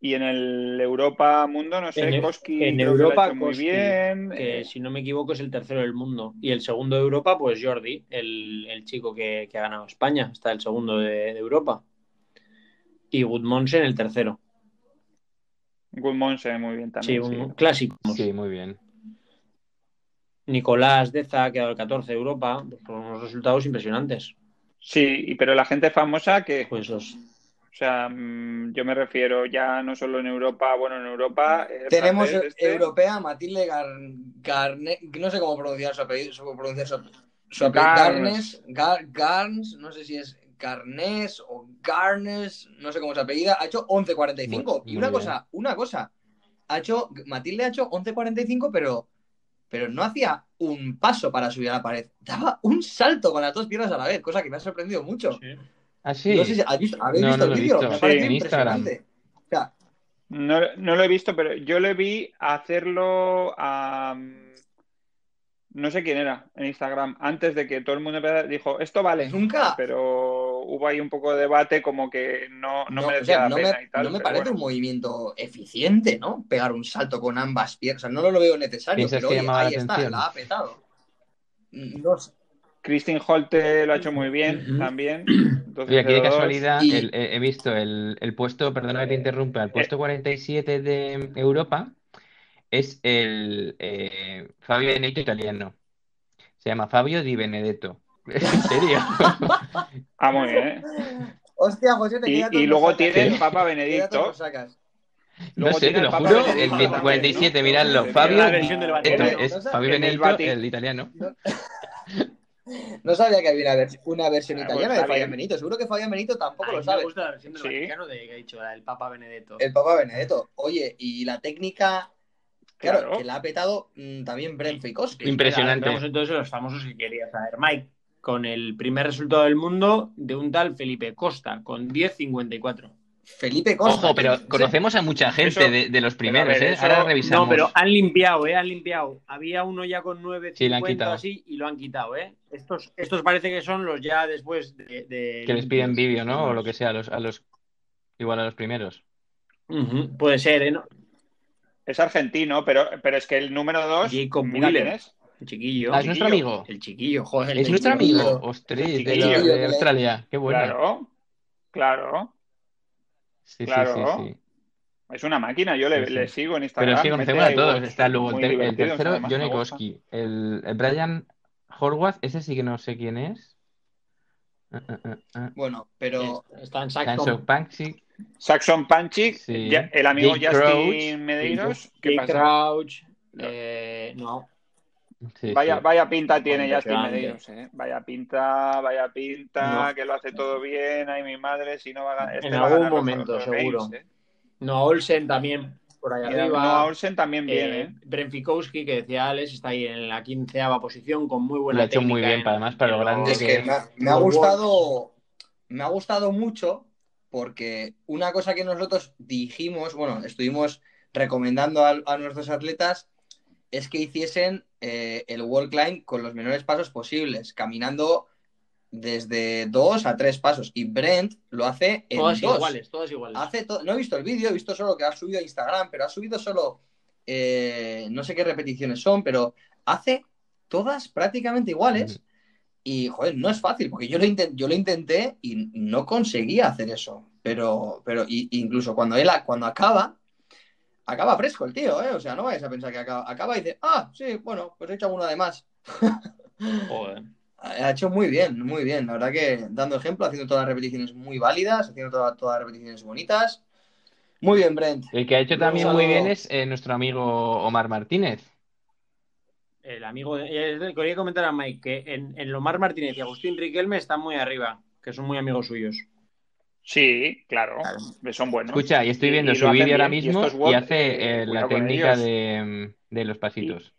Y en el Europa Mundo, no sé, En- Koski en Europa, muy Koski, bien. que eh, si no me equivoco es el tercero del mundo. Y el segundo de Europa, pues Jordi, el, el chico que, que ha ganado España, está el segundo de, de Europa. Y Gudmonsen el tercero. Gudmonsen muy bien Sí, también. un sí. clásico. Sí, muy bien. Nicolás Deza ha quedado el 14 de Europa, con unos resultados impresionantes. Sí, y- pero la gente famosa que, Pues los, o sea, mm, yo me refiero ya no solo en Europa, bueno, en Europa. Tenemos este, europea Matilde Gar- Garne- no sé cómo pronunciar su apellido, su- pronunciar su- su Garnes, Garnes, no sé si es Garnes o Garnes, no sé cómo se apellida, ha hecho 11.45. Y una cosa, una cosa, ha hecho, Matilde ha hecho 11.45, pero, pero no hacía un paso para subir a la pared, daba un salto con las dos piernas a la vez, cosa que me ha sorprendido mucho. ¿Ah, sí? No sé si habéis visto, el vídeo, me parece impresionante. no, no, lo he visto, pero yo le vi hacerlo a no sé quién era en Instagram, antes de que todo el mundo dijo, esto vale. Nunca. Pero hubo ahí un poco de debate como que no, no, merecía la pena me, y tal. No me parece un movimiento eficiente, ¿no? Pegar un salto con ambas piernas. O sea, no lo veo necesario, pero ahí está, la ha petado. No Christine Holte lo ha hecho muy bien también. Y aquí de casualidad he visto el, el puesto, perdona que te interrumpa, el puesto 47 de Europa es el eh, Fabio Benedetto italiano. Se llama Fabio Di Benedetto. ¿En serio? ah, muy bien. Hostia, José, te Y, y luego tiene el Papa Benedicto. No sé, te lo juro, el 47, miradlo. Fabio es Fabio el italiano. No sabía que había una, versión ah, pues italiana de Fabio Benito. Seguro que Fabio Benito tampoco lo sabe. Me gusta la versión del Vaticano de que ha dicho, el Papa Benedetto. El Papa Benedetto. Oye, y la técnica Claro, que la ha petado mm, también Brent Fikowski. Impresionante. Vamos entonces los famosos que quería saber. Mike, con el primer resultado del mundo de un tal Felipe Costa, con 10.54. Felipe Costa. Ojo, pero conocemos a mucha gente de, los primeros, ¿eh? Ahora revisamos. No, pero han limpiado, ¿eh? Han limpiado. Había uno ya con 9.50 así y lo han quitado, ¿eh? Estos, estos parece que son los ya después de... que les piden vídeo, ¿no? O lo que sea, a los, a los... igual a los primeros. Puede ser, ¿eh? Es argentino, pero, pero es que el número dos. Jacob Miller. Es. El chiquillo. Ah, es nuestro amigo. El chiquillo, joder. Es nuestro amigo. Ostras, de, Australia. Qué bueno. Claro. Claro. Sí, claro. Sí, sí, Es una máquina, yo le, sigo en Instagram. Pero sí, conocemos a todos. Está luego el, tercero, Johnny Koski. El, el, Brian Horwath, ese sí que no sé quién es. Uh, uh, uh, bueno, pero está en Saxon Panchik. Saxon Panchik, el amigo Justin Medeiros. ¿Qué Crouch. Eh, no. Vaya, vaya pinta tiene Justin Medeiros, ¿eh? Vaya pinta, vaya pinta, que lo hace todo bien. Ay, mi madre, si no va a ganar. Este en algún momento, seguro. ¿eh? No, Olsen también por ahí arriba. No, Olsen también viene. Eh, Brenfikowski, que decía Alex, está ahí en la quinceava posición con muy buena Lo ha hecho muy bien, además, para lo grande es que, me, ha, gustado, me ha gustado mucho porque una cosa que nosotros dijimos, bueno, estuvimos recomendando a, nuestros atletas es que hiciesen eh, el wall climb con los menores pasos posibles, caminando desde dos a tres pasos. Y Brent lo hace en todas dos. iguales, todas iguales. Hace no he visto el vídeo, he visto solo que ha subido a Instagram, pero ha subido solo eh, no sé qué repeticiones son, pero hace todas prácticamente iguales. Y, joder, no es fácil, porque yo lo, yo lo intenté y no conseguía hacer eso. Pero, pero incluso cuando él cuando acaba, acaba fresco el tío, ¿eh? O sea, no vais a pensar que acaba, acaba y dice, ah, sí, bueno, pues he hecho una de más. Joder. Ha hecho muy bien, muy bien. La verdad que dando ejemplo, haciendo todas las repeticiones muy válidas, haciendo todas, todas las repeticiones bonitas. Muy bien, Brent. El que ha hecho también muy bien es eh, nuestro amigo Omar Martínez el amigo de, quería comentar a Mike que en, en Lomar Martínez y Agustín Riquelme están muy arriba, que son muy amigos suyos. Sí, claro, son buenos. Escucha, y estoy viendo su vídeo ahora mismo y, hace eh, la técnica de, los pasitos.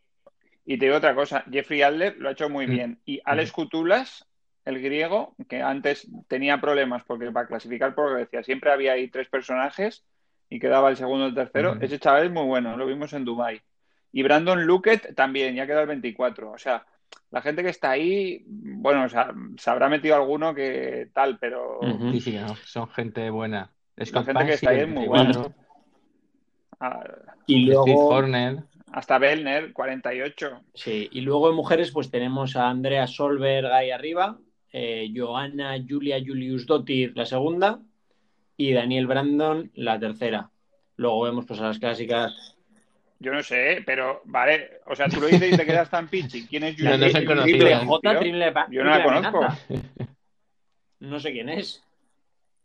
Y, te digo otra cosa, Jeffrey Adler lo ha hecho muy mm. bien. Y Alex Kutulas, el griego, que antes tenía problemas porque para clasificar por decía siempre había ahí tres personajes y quedaba el segundo o el tercero. Ese chaval es muy bueno, lo vimos en Dubai y Brandon Luckett también, ya queda el 24. O sea, la gente que está ahí, bueno, o sea, se habrá metido alguno que tal, pero. Sí, sí, son gente buena. Es la gente que está ahí es muy buena. Ah, y luego. Hasta Bellner, 48. Sí, y luego en mujeres, pues tenemos a Andrea Solberg ahí arriba, eh, Johanna Julia Julius Dottir la segunda y Daniel Brandon la tercera. Luego vemos pues a las clásicas yo no sé, pero vale, o sea, tú lo dices y te quedas tan pichi. ¿Quién es Julia? No, no triple J, triple Yo no la conozco. No sé quién es.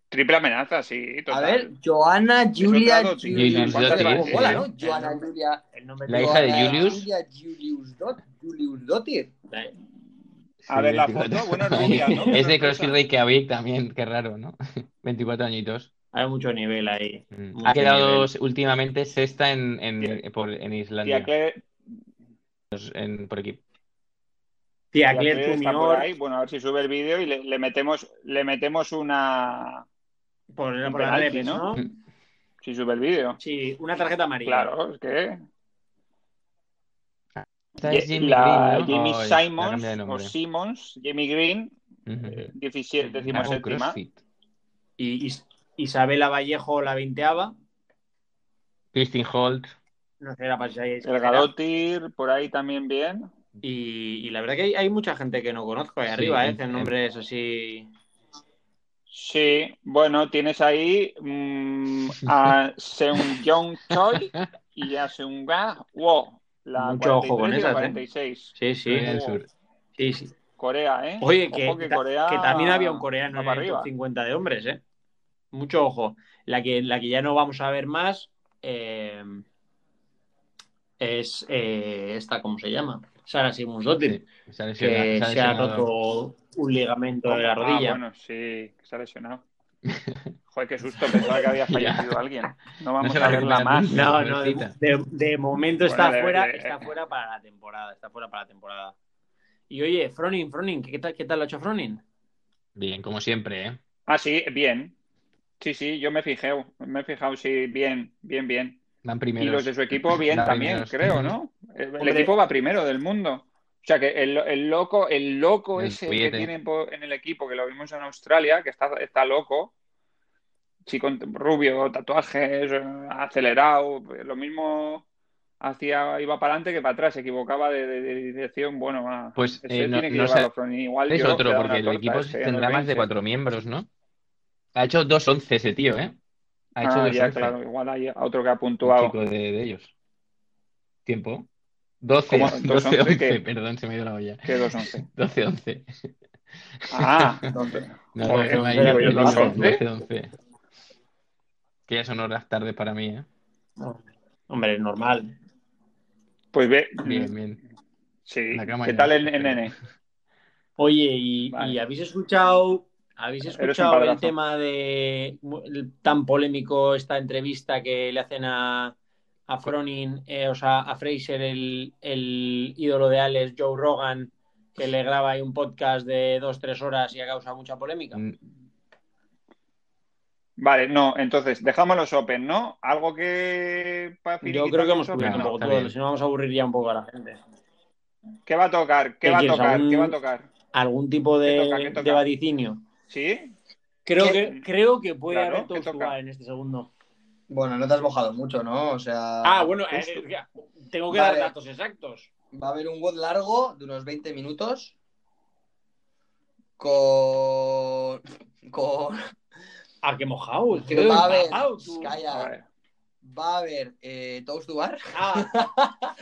Triple amenaza, sí. Total. A ver, Joana Julia Julius Dottir. Hola, ¿no? Joana Julia. La hija de Julius. Julia Julius Dottir. A ver la foto, bueno, rubia, ¿no? Es de CrossFit Reykjavik también, qué raro, ¿no? 24 añitos. Hay mucho nivel ahí. Mm. Ha quedado últimamente sexta en, en, por, en Islandia. Claire... En, por equipo. Tía Claire por ahí. Bueno, a ver si sube el vídeo y le, le, metemos, le metemos una. Por, por penalti, ¿no? Mm. Si sube el vídeo. Sí, una tarjeta amarilla. Claro, es que. Esta es Jamie la, Green, ¿no? Jamie Oh, Simons o. Simmons, Jamie Green, Ujú. eh, 17, decimos séptima. CrossFit. Y Is- Isabela Vallejo, la veinteava. Christine Holt. No sé, era para si hay- El Gadotir, por ahí también bien. Y, y la verdad que hay, hay mucha gente que no conozco ahí arriba, Sí, ¿eh? Que el eh. nombre es así. Sí, bueno, tienes ahí mm, a Seung-Jong Choi y a Seung-Ga Wo. La Mucho ojo 43 con ¿eh? 46. Sí, sí. Corea del Sur. Sí, sí. Corea, ¿eh? Oye, que, que Corea que también había un coreano en para el arriba. 50 de hombres, ¿eh? Mucho ojo. La que, la que ya no vamos a ver más eh, es eh, esta, ¿cómo se llama? Sara Simusdottir, Sí, se ha que se ha se ha lesionado. roto un ligamento de la Ah, rodilla. bueno, sí, que se ha lesionado. Joder, qué susto, pensaba que había fallecido alguien. No vamos a verla más. No, no, de, pobrecita. de- de momento Bueno, está de- fuera, de- está fuera para la temporada, está fuera para la temporada. Y oye, Fronin, Fronin, ¿qué tal, qué tal lo ha hecho Fronin? Bien, como siempre, ¿eh? Ah, sí, bien. Sí, sí, yo me fijé, me he fijado, sí, bien, bien, bien. Van Y primeros. los de su equipo bien Van también, primeros. creo, ¿no? El, equipo va primero del mundo. O sea que el, el loco, el loco El ese que tienen en el equipo, que lo vimos en Australia, que está, está loco, chico rubio, tatuajes, acelerado, lo mismo hacía, iba para adelante que para atrás, se equivocaba de, de- de dirección, bueno, va, Pues, ese eh, no- tiene que no llevarlo, Fronin. Igual Es yo otro, porque el equipo este, tendrá más de cuatro miembros, ¿no? Ha hecho 2-11 ese tío, ¿eh? Ha hecho Ah, 2-11. ya, claro, igual hay otro que ha Un puntuado. chico de, de ellos. ¿Tiempo? 12, ¿Cómo? 12, 2-11 11, qué? perdón, se me ha ido la olla. Que 2-11. 12, 11. Ah, Entonces, No, Joder, no, me yo, he dicho 12. 12, 11. Que ya son horas tarde para mí, ¿eh? Hombre, normal. pues ve, Bien, bien. sí. ¿Qué tal el nene? Oye, y, Vale. y habéis escuchado, habéis escuchado el tema de el tan polémico esta entrevista que le hacen a, a Fronin, eh, o sea, a Fraser, el, el ídolo de Alex, Joe Rogan, que le graba ahí un podcast de dos, tres horas y ha causado mucha polémica? Mm, Vale, no, entonces, dejamos los Open, ¿no? Algo que para Yo creo que hemos Open, cubierto un poco todo, si no vamos a aburrir ya un poco a la gente. ¿Qué va a tocar? ¿Qué ¿Qué va a tocar? algún- ¿Qué va a tocar? ¿Algún tipo de, ¿Qué toca? ¿Qué toca? de vaticinio? ¿Sí? Creo ¿Qué? que, creo que puede Claro, haber ¿qué Toast to toca? Bar en este segundo. bueno, no te has mojado mucho, ¿no? O sea. Ah, bueno, eh, tengo que Vale. dar datos exactos. Va a haber un WOD largo de unos 20 minutos. Con. Con. Ah, qué mojado. Va a haber. empapado, tú. A Calla. ver. Va a haber eh, Toast to Bar. Ah,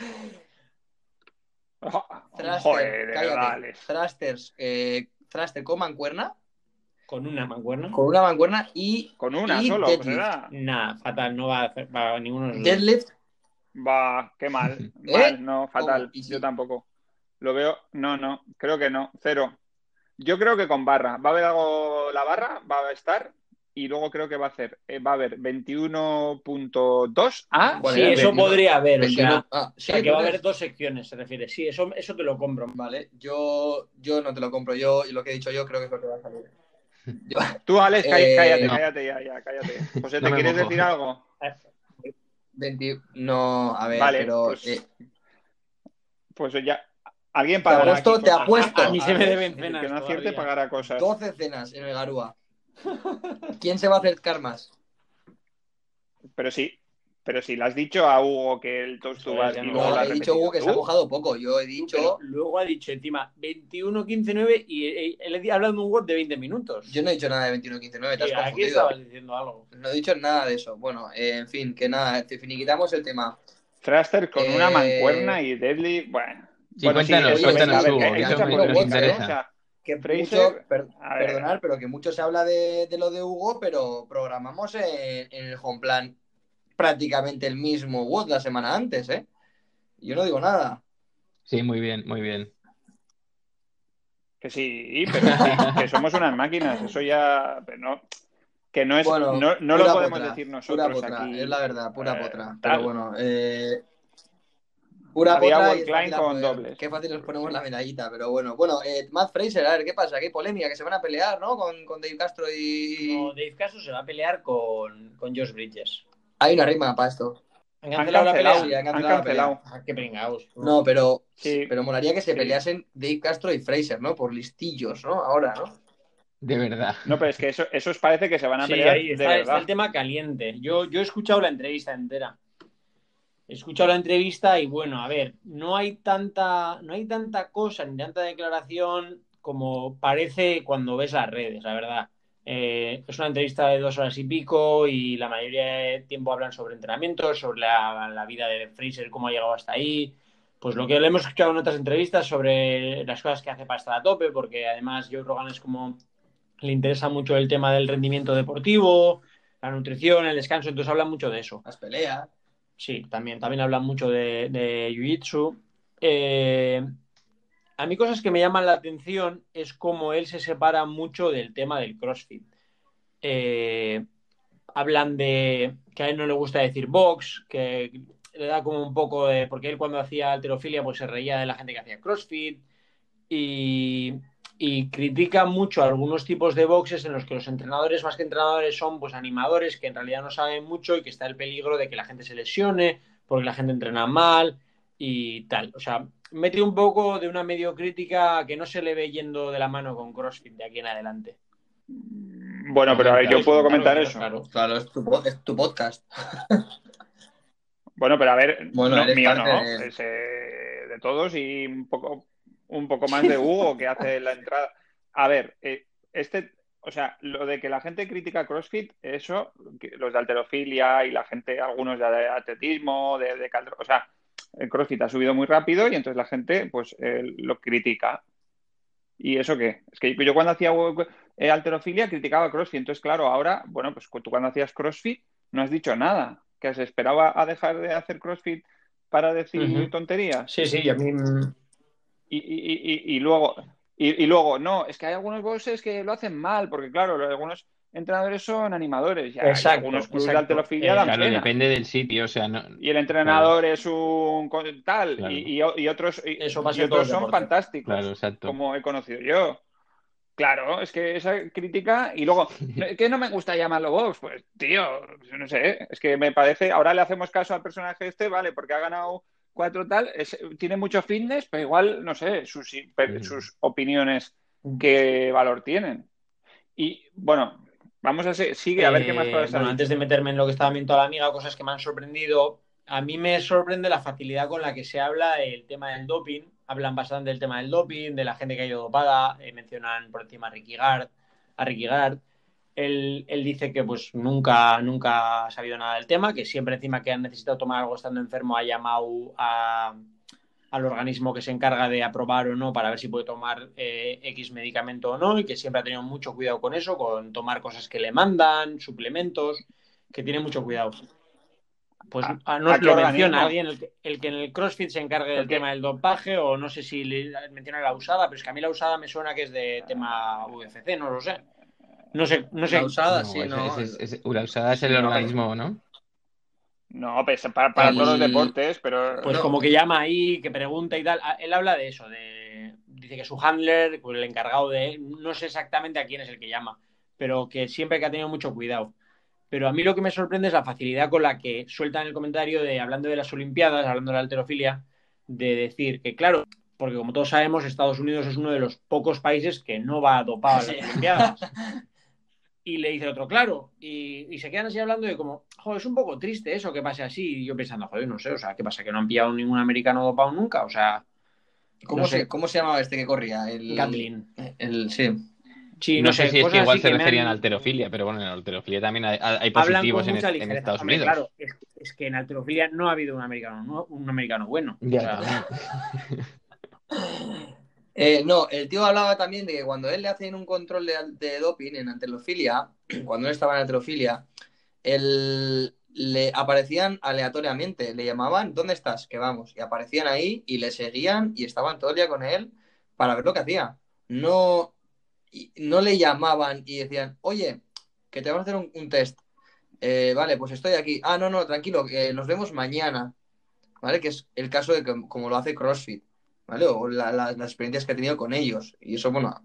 Thruster, Joder, cállate. vale. Thrusters, eh, Thruster con mancuerna. Con una mancuerna. Con una mancuerna y. Con una y solo, pues. Nah, fatal, no va a hacer para ninguno de los dos. Deadlift. Va, qué mal. ¿Eh? Mal, no, fatal. ¿Y si- Yo tampoco. Lo veo, no, no, creo que no, cero. Yo creo que con barra. Va a haber algo, la barra va a estar y luego creo que va a hacer, eh, va a haber 21.2 A. Bueno, Sí, eso 21, podría haber, o 21. sea, Ah, o sea, sí, que va a ¿tú haber dos secciones, se refiere. Sí, eso, eso te lo compro. Vale, yo, yo no te lo compro. Yo, y lo que he dicho yo, creo que es lo que va a salir. Yo- Tú, Alex, Eh, cállate, no. cállate ya, ya, cállate. José, ¿te No quieres mojo. decir algo? 20 no, a ver, Vale, pero. pues, eh, Pues ya, alguien te pagará. apuesto, aquí, te pues, apuesto. A mí se me deben cenas que no acierte pagará cosas. 12 cenas en el Garúa. ¿Quién se va a acercar más? Pero sí, pero sí, le has dicho a Hugo que el toast to Eso bar es, ya y no. luego No, lo has he dicho repetido Hugo que se ha tú. mojado poco. Yo he Pero dicho. luego ha dicho encima 21-15-9 y él he hablado de un WhatsApp de 20 minutos. Yo no he dicho nada de 21-15-9, te has Sí, aquí confundido. estabas diciendo algo. No he dicho nada de eso. Bueno, eh, en fin, que nada, te finiquitamos el tema. Thruster con Eh, una mancuerna y deadly, bueno. Sí, bueno, cuéntanos, eso, cuéntanos, a Hugo, que que a mucho, per- a perdonar, pero que mucho se habla de, de lo de Hugo, pero programamos en, en el home plan prácticamente el mismo WOD la semana antes, ¿eh? Yo no digo nada. Sí, muy bien, muy bien. Que sí, pero que somos unas máquinas, eso ya. no, que no es. no, no lo podemos decir nosotros pura potra, aquí. Es la verdad, pura eh, potra. tal. Pero bueno, eh, pura Había potra. Y Klein con poder- dobles. Qué fácil nos ponemos la medallita, pero bueno. Bueno, eh, Matt Fraser, a ver, ¿qué pasa? ¿Qué polémica? Que se van a pelear, ¿no? Con, con Dave Castro y. No, Dave Castro se va a pelear con, con Josh Bridges. Hay una rima para esto. ¿Han Han cancelado la pelea? Sí, han han cancelado la pelea. Ah, qué pringaos. No, pero. Sí. Pero molaría que se Sí. peleasen Dave Castro y Fraser, ¿no? Por listillos, ¿no? Ahora, ¿no? De verdad. No, pero es que eso, eso os parece que se van a Sí, pelear ahí de está, está verdad. el tema caliente. Yo, yo he escuchado la entrevista entera. He escuchado la entrevista y bueno, a ver, no hay tanta, no hay tanta cosa ni tanta declaración como parece cuando ves las redes, la verdad. Eh, es una entrevista de dos horas y pico y la mayoría de tiempo hablan sobre entrenamientos, sobre la, la vida de Fraser, cómo ha llegado hasta ahí. Pues lo que le hemos escuchado en otras entrevistas sobre las cosas que hace para estar a tope, porque además Joe Rogan es como le interesa mucho el tema del rendimiento deportivo, la nutrición, el descanso, entonces habla mucho de eso. Las peleas. Sí, también, también hablan mucho de, de Jiu-Jitsu. Eh, a mí cosas que me llaman la atención es cómo él se separa mucho del tema del CrossFit. Eh, hablan de que a él no le gusta decir box, que le da como un poco de... Porque él cuando hacía alterofilia pues se reía de la gente que hacía CrossFit y, y critica mucho algunos tipos de boxes en los que los entrenadores más que entrenadores son pues animadores que en realidad no saben mucho y que está el peligro de que la gente se lesione porque la gente entrena mal y tal. O sea, mete un poco de una medio crítica que no se le ve yendo de la mano con CrossFit de aquí en adelante. Bueno, pero a ver, yo puedo comentar Claro, eso. claro. Claro, es tu, es tu podcast. Bueno, pero a ver, Bueno, no, mío no, de- es eh, de todos y un poco, un poco más de Hugo que hace la entrada. A ver, eh, este, o sea, lo de que la gente critica CrossFit, eso, los de alterofilia y la gente, algunos de atletismo, de, de caldo- o sea, el CrossFit ha subido muy rápido y entonces la gente, pues, eh, lo critica. ¿Y eso qué? Es que yo cuando hacía eh, alterofilia criticaba CrossFit, entonces, claro, ahora, bueno, pues tú cuando hacías CrossFit no has dicho nada, que se esperaba a dejar de hacer CrossFit para decir Ujú. tonterías. Sí, sí, a mí Y, y- y- y luego, y, y luego, no, es que hay algunos bosses que lo hacen mal, porque claro, algunos entrenadores son animadores, ya, y Exacto, algunos clubes de exacto. alterofilia Eh, dan Claro, pena. depende del sitio, o sea, no... Y el entrenador es un tal, Claro. y, y- y otros, y, Eso y otros son fantásticos, Claro, exacto. como he conocido yo. Claro, es que esa crítica, y luego, que no me gusta llamarlo box, pues tío, no sé, es que me parece, ahora le hacemos caso al personaje este, vale, porque ha ganado cuatro tal, es- tiene mucho fitness, pero igual, no sé, sus, sus opiniones, qué valor tienen. Y bueno, vamos a seguir, sigue, a ver qué más Eh, cosas bueno, antes de meterme en lo que estaba viendo a la amiga, cosas que me han sorprendido. A mí me sorprende la facilidad con la que se habla el tema del doping. Hablan bastante del tema del doping, de la gente que ha ido dopada. eh, mencionan por encima a Ricky Gard. A Ricky Gard. Él, él dice que pues nunca, nunca ha sabido nada del tema, que siempre encima que han necesitado tomar algo estando enfermo ha llamado a, al organismo que se encarga de aprobar o no para ver si puede tomar eh, X medicamento o no y que siempre ha tenido mucho cuidado con eso, con tomar cosas que le mandan, suplementos, que tiene mucho cuidado. Pues ¿A- ah, no lo menciona alguien, el que, el que en el CrossFit se encargue del tema del dopaje o no sé si le menciona la usada, pero es que a mí la usada me suena que es de tema UFC, no lo sé. No sé, no sé. La usada, No, sí, no. ese- la usada es el Sí, no, organismo, ¿no? No, pues para, para El- todos los deportes, pero Pues No. como que llama ahí, que pregunta y tal. Ah, Él habla de eso, de dice que su handler, pues el encargado de no sé exactamente a quién es el que llama, pero que siempre que ha tenido mucho cuidado. Pero a mí lo que me sorprende es la facilidad con la que sueltan el comentario de hablando de las Olimpiadas, hablando de la alterofilia, de decir que claro, porque como todos sabemos, Estados Unidos es uno de los pocos países que no va dopado a las Sí. Olimpiadas. Y le dice el otro, claro. Y, y se quedan así hablando de como, joder, es un poco triste eso que pase así. Y yo pensando, joder, no sé, o sea, ¿qué pasa? ¿Que no han pillado ningún americano dopado nunca? O sea, ¿Cómo, no se, sé. ¿Cómo se llamaba este que corría? El, Gatlin. El, sí. Sí, no, no, sé, si es que igual se referían han- a alterofilia, pero bueno, en alterofilia también hay, positivos en, en. Estados Hombre, Unidos. Claro, es, es que en alterofilia no ha habido un americano, no- un americano bueno. O Ya, sea, también. Eh, no, el tío hablaba también de que cuando él le hacen un control de, doping en antelofilia, cuando él estaba en antelofilia, él, le aparecían aleatoriamente, le llamaban, ¿dónde estás? Que vamos, y aparecían ahí y le seguían y estaban todo el día con él para ver lo que hacía. no, no le llamaban y decían, oye, que te vamos a hacer un, test. Eh, vale, pues estoy aquí. Ah, no, no, tranquilo, nos vemos mañana. ¿Vale? Que es el caso de que, como lo hace CrossFit, ¿vale? O las experiencias que he tenido con ellos. Y eso, bueno,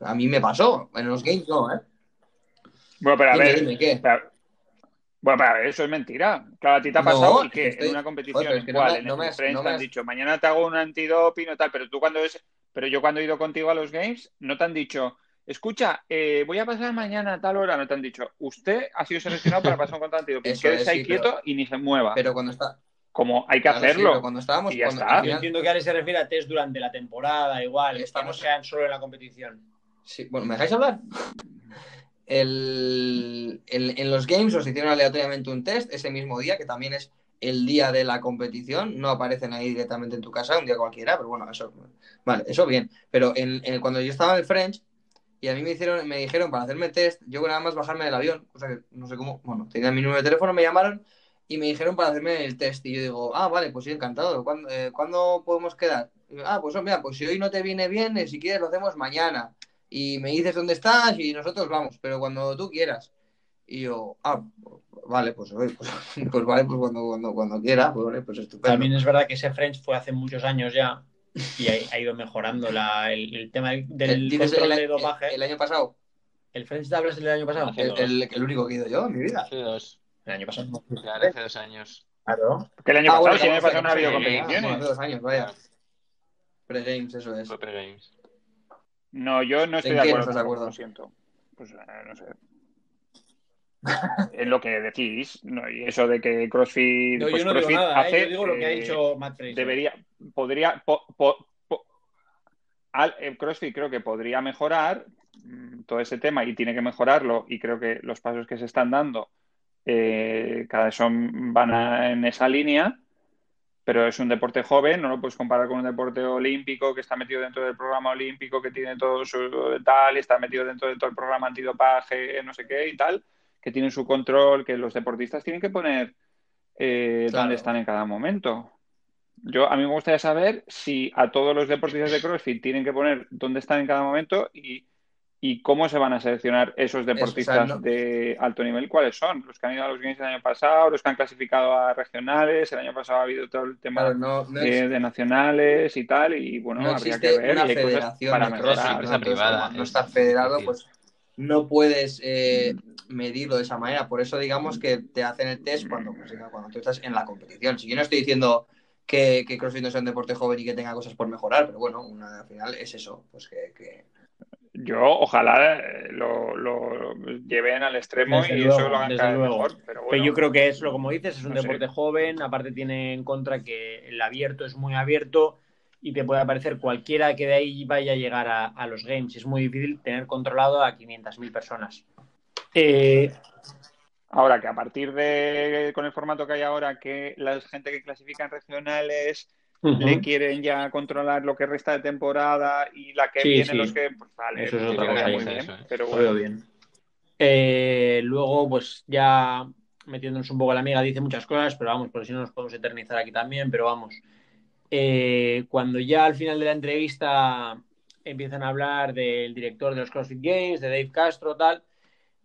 a mí me pasó. En los games no, ¿eh? Bueno, pero a ver. bueno, pero a ver, eso es mentira. Claro, a ti te ha pasado y que en una competición en cual en el te han dicho, mañana te hago un antidoping o tal, pero tú cuando es. Pero yo cuando he ido contigo a los games, no te han dicho, escucha, eh, voy a pasar mañana a tal hora, no te han dicho, usted ha sido seleccionado para pasar un contrato antidoping. Quédese ahí quieto y ni se mueva. Pero cuando está. Como hay que hacerlo. cuando estábamos. Y ya está. Yo entiendo que Ale se refiere a test durante la temporada, igual. Estamos... Que no sean solo en la competición. Sí, bueno, ¿me dejáis hablar? El, en los games os hicieron aleatoriamente un test ese mismo día, que también es el día de la competición, no aparecen ahí directamente en tu casa, un día cualquiera, pero bueno, eso, vale, eso bien. Pero en, cuando yo estaba en el French y a mí me hicieron, me dijeron para hacerme test, yo nada más bajarme del avión, cosa que no sé cómo, bueno, tenía mi número de teléfono, me llamaron y me dijeron para hacerme el test y yo digo, ah, vale, pues sí, encantado, ¿cuándo, eh, podemos quedar? ah, pues mira, pues si hoy no te viene bien, eh, si quieres lo hacemos mañana y me dices dónde estás y nosotros vamos, pero cuando tú quieras. Y yo, ah, vale, pues, pues, pues, vale, pues cuando, cuando, cuando quiera, pues vale, pues estupendo. También es verdad que ese French fue hace muchos años ya y ha, ido mejorando la, el, tema del control de dopaje. El, año pasado? ¿El French Doubles del año pasado? El, el, único que he ido yo en mi vida. Hace dos. El año pasado no. Claro, hace dos años. Claro. Que el año ah, pasado, sí, el año pasado no ha habido competiciones. Hace dos años, vaya. Pre-games, eso es. Fue pre-games. No, yo no estoy de acuerdo, de acuerdo. Lo siento. Pues eh, no sé. es lo que decís, ¿no? y eso de que CrossFit, no, pues yo no CrossFit digo nada, hace, ¿eh? yo digo lo que ha dicho Matt Fraser. Debería, podría, po, po, po, al, el CrossFit creo que podría mejorar mm, todo ese tema y tiene que mejorarlo y creo que los pasos que se están dando eh, cada vez son, van a, en esa línea pero es un deporte joven, no lo puedes comparar con un deporte olímpico que está metido dentro del programa olímpico, que tiene todo su tal, está metido dentro de todo el programa antidopaje, no sé qué y tal, que tiene su control, que los deportistas tienen que poner eh, dónde están en cada momento. Yo, a mí me gustaría saber si a todos los deportistas de CrossFit tienen que poner dónde están en cada momento y ¿Y cómo se van a seleccionar esos deportistas de alto nivel? ¿Cuáles son? ¿Los que han ido a los Games el año pasado? ¿Los que han clasificado a regionales? El año pasado ha habido todo el tema de, nacionales y tal. Y bueno, habría que ver. Una federación para mejorar. privada. No está federado, pues no puedes eh, medirlo de esa manera. Por eso digamos que te hacen el test cuando, pues, cuando tú estás en la competición. Si yo no estoy diciendo que, que CrossFit no sea un deporte joven y que tenga cosas por mejorar, pero bueno, al final es eso, pues que yo ojalá eh, lo, lleven al extremo y eso lo hagan cada mejor. Pero, yo creo que es lo como dices, es un deporte joven, aparte tiene en contra que el abierto es muy abierto y te puede aparecer cualquiera que de ahí vaya a llegar a, los games. Es muy difícil tener controlado a 500.000 personas. Eh, ahora que a partir de, con el formato que hay ahora, que la gente que clasifica en regionales le quieren ya controlar lo que resta de temporada y la que viene los que pues vale eso es otra cosa muy bien, pero bueno. bien. Eh, luego pues ya metiéndonos un poco la amiga dice muchas cosas pero vamos por si no nos podemos eternizar aquí también pero vamos. Eh, cuando ya al final de la entrevista empiezan a hablar del director de los CrossFit Games de Dave Castro tal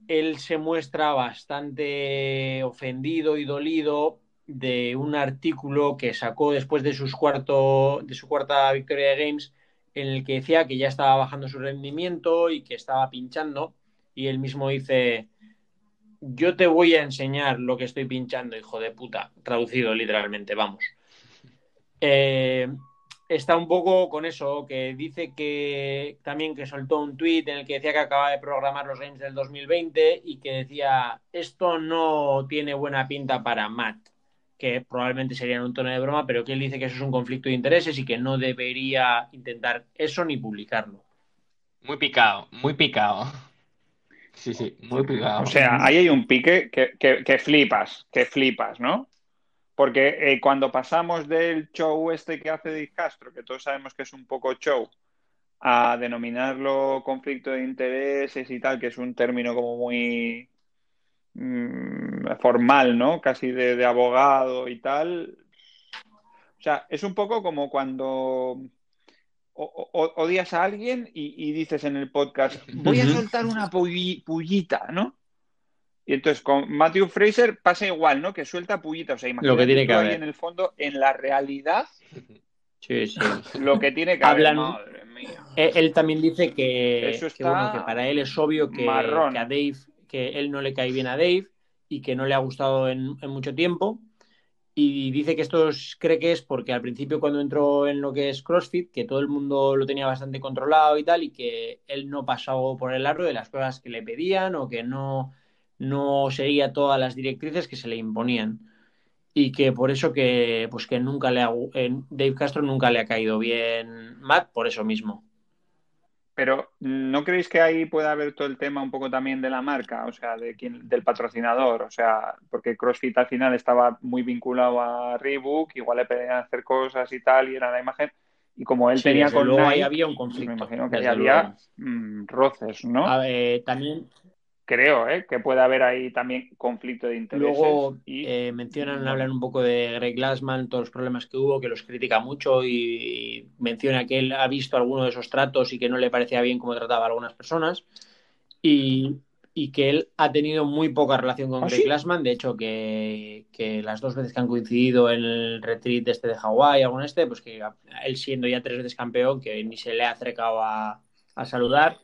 él se muestra bastante ofendido y dolido de un artículo que sacó después de, cuarto, de su cuarta victoria de Games, en el que decía que ya estaba bajando su rendimiento y que estaba pinchando. Y él mismo dice, yo te voy a enseñar lo que estoy pinchando, hijo de puta, traducido literalmente, vamos. Eh, está un poco con eso, que dice que también que soltó un tweet en el que decía que acaba de programar los games del 2020 y que decía, esto no tiene buena pinta para Matt que probablemente sería en un tono de broma, pero que él dice que eso es un conflicto de intereses y que no debería intentar eso ni publicarlo. Muy picado, muy picado. Sí, sí, muy picado. O sea, ahí hay un pique que, flipas, que flipas, ¿no? Porque eh, cuando pasamos del show este que hace Dick Castro, que todos sabemos que es un poco show, a denominarlo conflicto de intereses y tal, que es un término como muy Mm, formal, ¿no? Casi de, abogado y tal. O sea, es un poco como cuando odias a alguien y, dices en el podcast, voy a soltar una pullita, ¿no? Y entonces con Matthew Fraser pasa igual, ¿no? Que suelta pullita. O sea, imagínate lo que tiene que haber. en el fondo, en la realidad, sí, sí. lo que tiene que haber. Madre mía. Eh, él, también dice que, bueno, que para él es obvio que, que, a Dave, que él no le cae bien a Dave y que no le ha gustado en, mucho tiempo y dice que esto cree que es porque al principio cuando entró en lo que es CrossFit, que todo el mundo lo tenía bastante controlado y tal, y que él no pasaba por el largo de las cosas que le pedían o que no, no seguía todas las directrices que se le imponían. Y que por eso que, pues que nunca le ha, Dave Castro nunca le ha caído bien Matt, por eso mismo. Pero ¿no creéis que ahí puede haber todo el tema un poco también de la marca, o sea, de quién, del patrocinador? O sea, porque CrossFit al final estaba muy vinculado a Reebok, igual le pedían hacer cosas y tal, y era la imagen. Y como él tenía con luego ahí había un conflicto. Me imagino que ahí había mm, roces, ¿no? también creo ¿eh? que puede haber ahí también conflicto de intereses. Luego eh, mencionan, hablan un poco de Greg Glassman, todos los problemas que hubo, que los critica mucho y menciona que él ha visto alguno de esos tratos y que no le parecía bien cómo trataba a algunas personas. Y, que él ha tenido muy poca relación con ¿Ah, Greg Glassman, de hecho que, las dos veces que han coincidido en el retreat este de Hawái, algún este, pues que él siendo ya tres veces campeón, que ni se le ha acercado a, a saludar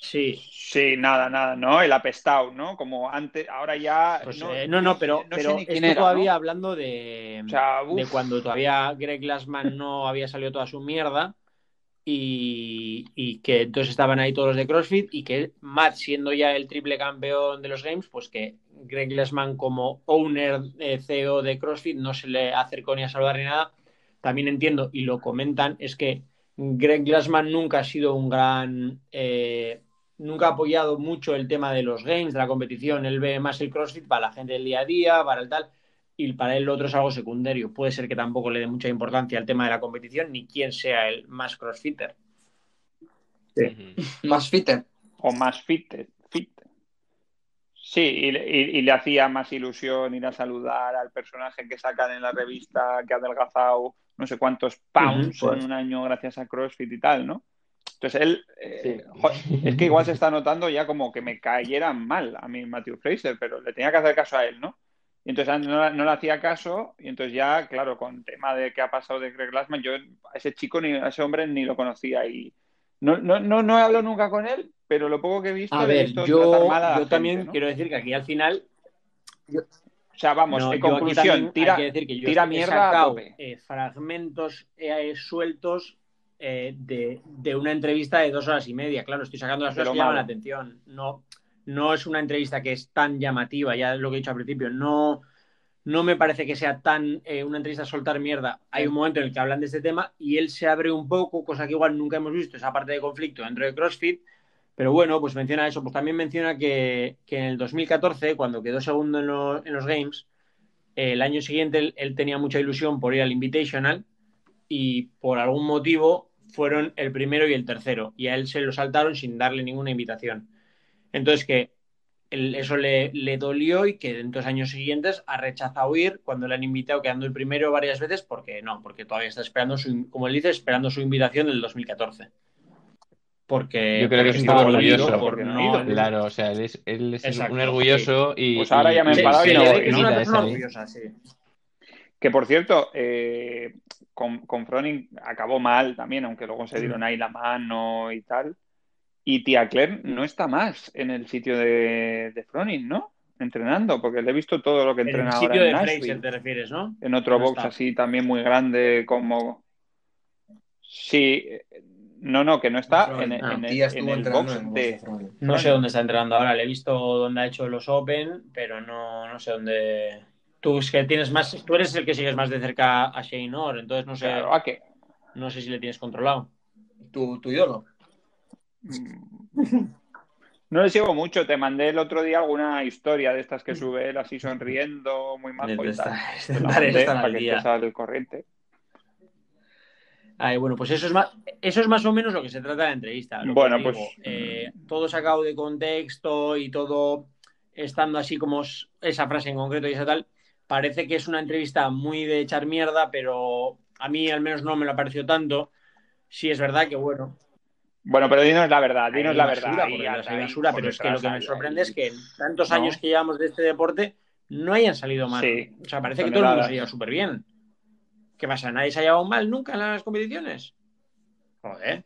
Sí. Sí, nada, nada, ¿no? El apestado, ¿no? Como antes, ahora ya. Pues, no, eh, no, pero, pero todavía hablando de, de cuando todavía Greg Glassman no había salido toda su mierda y, y, que entonces estaban ahí todos los de CrossFit y que Matt, siendo ya el triple campeón de los Games, pues que Greg Glassman como owner, eh, CEO de CrossFit no se le acercó ni a saludar ni nada. También entiendo y lo comentan, es que Greg Glassman nunca ha sido un gran. Eh, nunca ha apoyado mucho el tema de los games, de la competición. Él ve más el CrossFit para la gente del día a día, para el tal, y para él lo otro es algo secundario. Puede ser que tampoco le dé mucha importancia al tema de la competición ni quién sea el más crossfitter. Sí. Más fitter. O más fitter. Sí, y, le hacía más ilusión ir a saludar al personaje que sacan en la revista que ha adelgazado no sé cuántos pounds en un año gracias a CrossFit y tal, ¿no? Entonces él, eh, es que igual se está notando ya como que me cayera mal a mí Matthew Fraser, pero le tenía que hacer caso a él, ¿no? Y entonces no, le hacía caso y entonces ya, claro, con el tema de qué ha pasado de Greg Glassman, yo a ese chico, ni a ese hombre ni lo conocía y no, no, no, no he hablado nunca con él, pero lo poco que he visto... A ver, yo, yo también quiero decir que aquí al final... O sea, vamos, en conclusión, tira, tira mierda a eh, fragmentos eh, sueltos eh, de, una entrevista de dos horas y media. Claro, estoy sacando las cosas que llaman la atención. No, no es una entrevista que es tan llamativa, ya lo que he dicho al principio. No, no me parece que sea tan eh, una entrevista a soltar mierda. Hay un momento en el que hablan de este tema y él se abre un poco, cosa que igual nunca hemos visto, esa parte de conflicto dentro de CrossFit. Pero bueno, pues menciona eso. Pues también menciona que, en el 2014, cuando quedó segundo en, los Games, el año siguiente él, tenía mucha ilusión por ir al Invitational y por algún motivo fueron el primero y el tercero, y a él se lo saltaron sin darle ninguna invitación. Entonces que eso le, dolió y que en dos años siguientes ha rechazado ir cuando le han invitado quedando el primero varias veces porque no, porque todavía está esperando su, como él dice, esperando su invitación del 2014 porque yo creo que es un poco orgulloso por no, claro o sea él es, él es un orgulloso y pues ahora ya me he parado y no, es una persona orgullosa sí. Que por cierto, eh, con, con, Froning acabó mal también, aunque luego se dieron ahí la mano y tal. Y Tía Claire no está más en el sitio de, de Froning, ¿no? Entrenando, porque le he visto todo lo que entrena ahora. En el sitio de Fraser te refieres, ¿no? En otro box así también muy grande como... Sí, no, no, que no está en, el, box de... No sé dónde está entrenando ahora, le he visto dónde ha hecho los Open, pero no, no sé dónde Tú que tienes más, tú eres el que sigues más de cerca a Shane Orr, entonces no sé. ¿a qué? No sé si le tienes controlado. Tu, tu ídolo. No le sigo mucho, te mandé el otro día alguna historia de estas que sube él así sonriendo, muy mal. para que el corriente. bueno, pues eso es más, eso es más o menos lo que se trata de la entrevista. bueno, pues eh, todo sacado de contexto y todo estando así como esa frase en concreto y esa tal, parece que es una entrevista muy de echar mierda, pero a mí al menos no me lo ha parecido tanto. Sí es verdad que, bueno, bueno, pero dinos la verdad, dinos hay la basura, verdad. hay ahí, basura, pero es que lo que me sorprende es que en tantos ¿No? años que llevamos de este deporte no hayan salido mal. Sí, o sea, parece que todo el mundo se lleva súper bien. ¿Qué pasa? ¿Nadie se ha llevado mal nunca en las competiciones? Joder.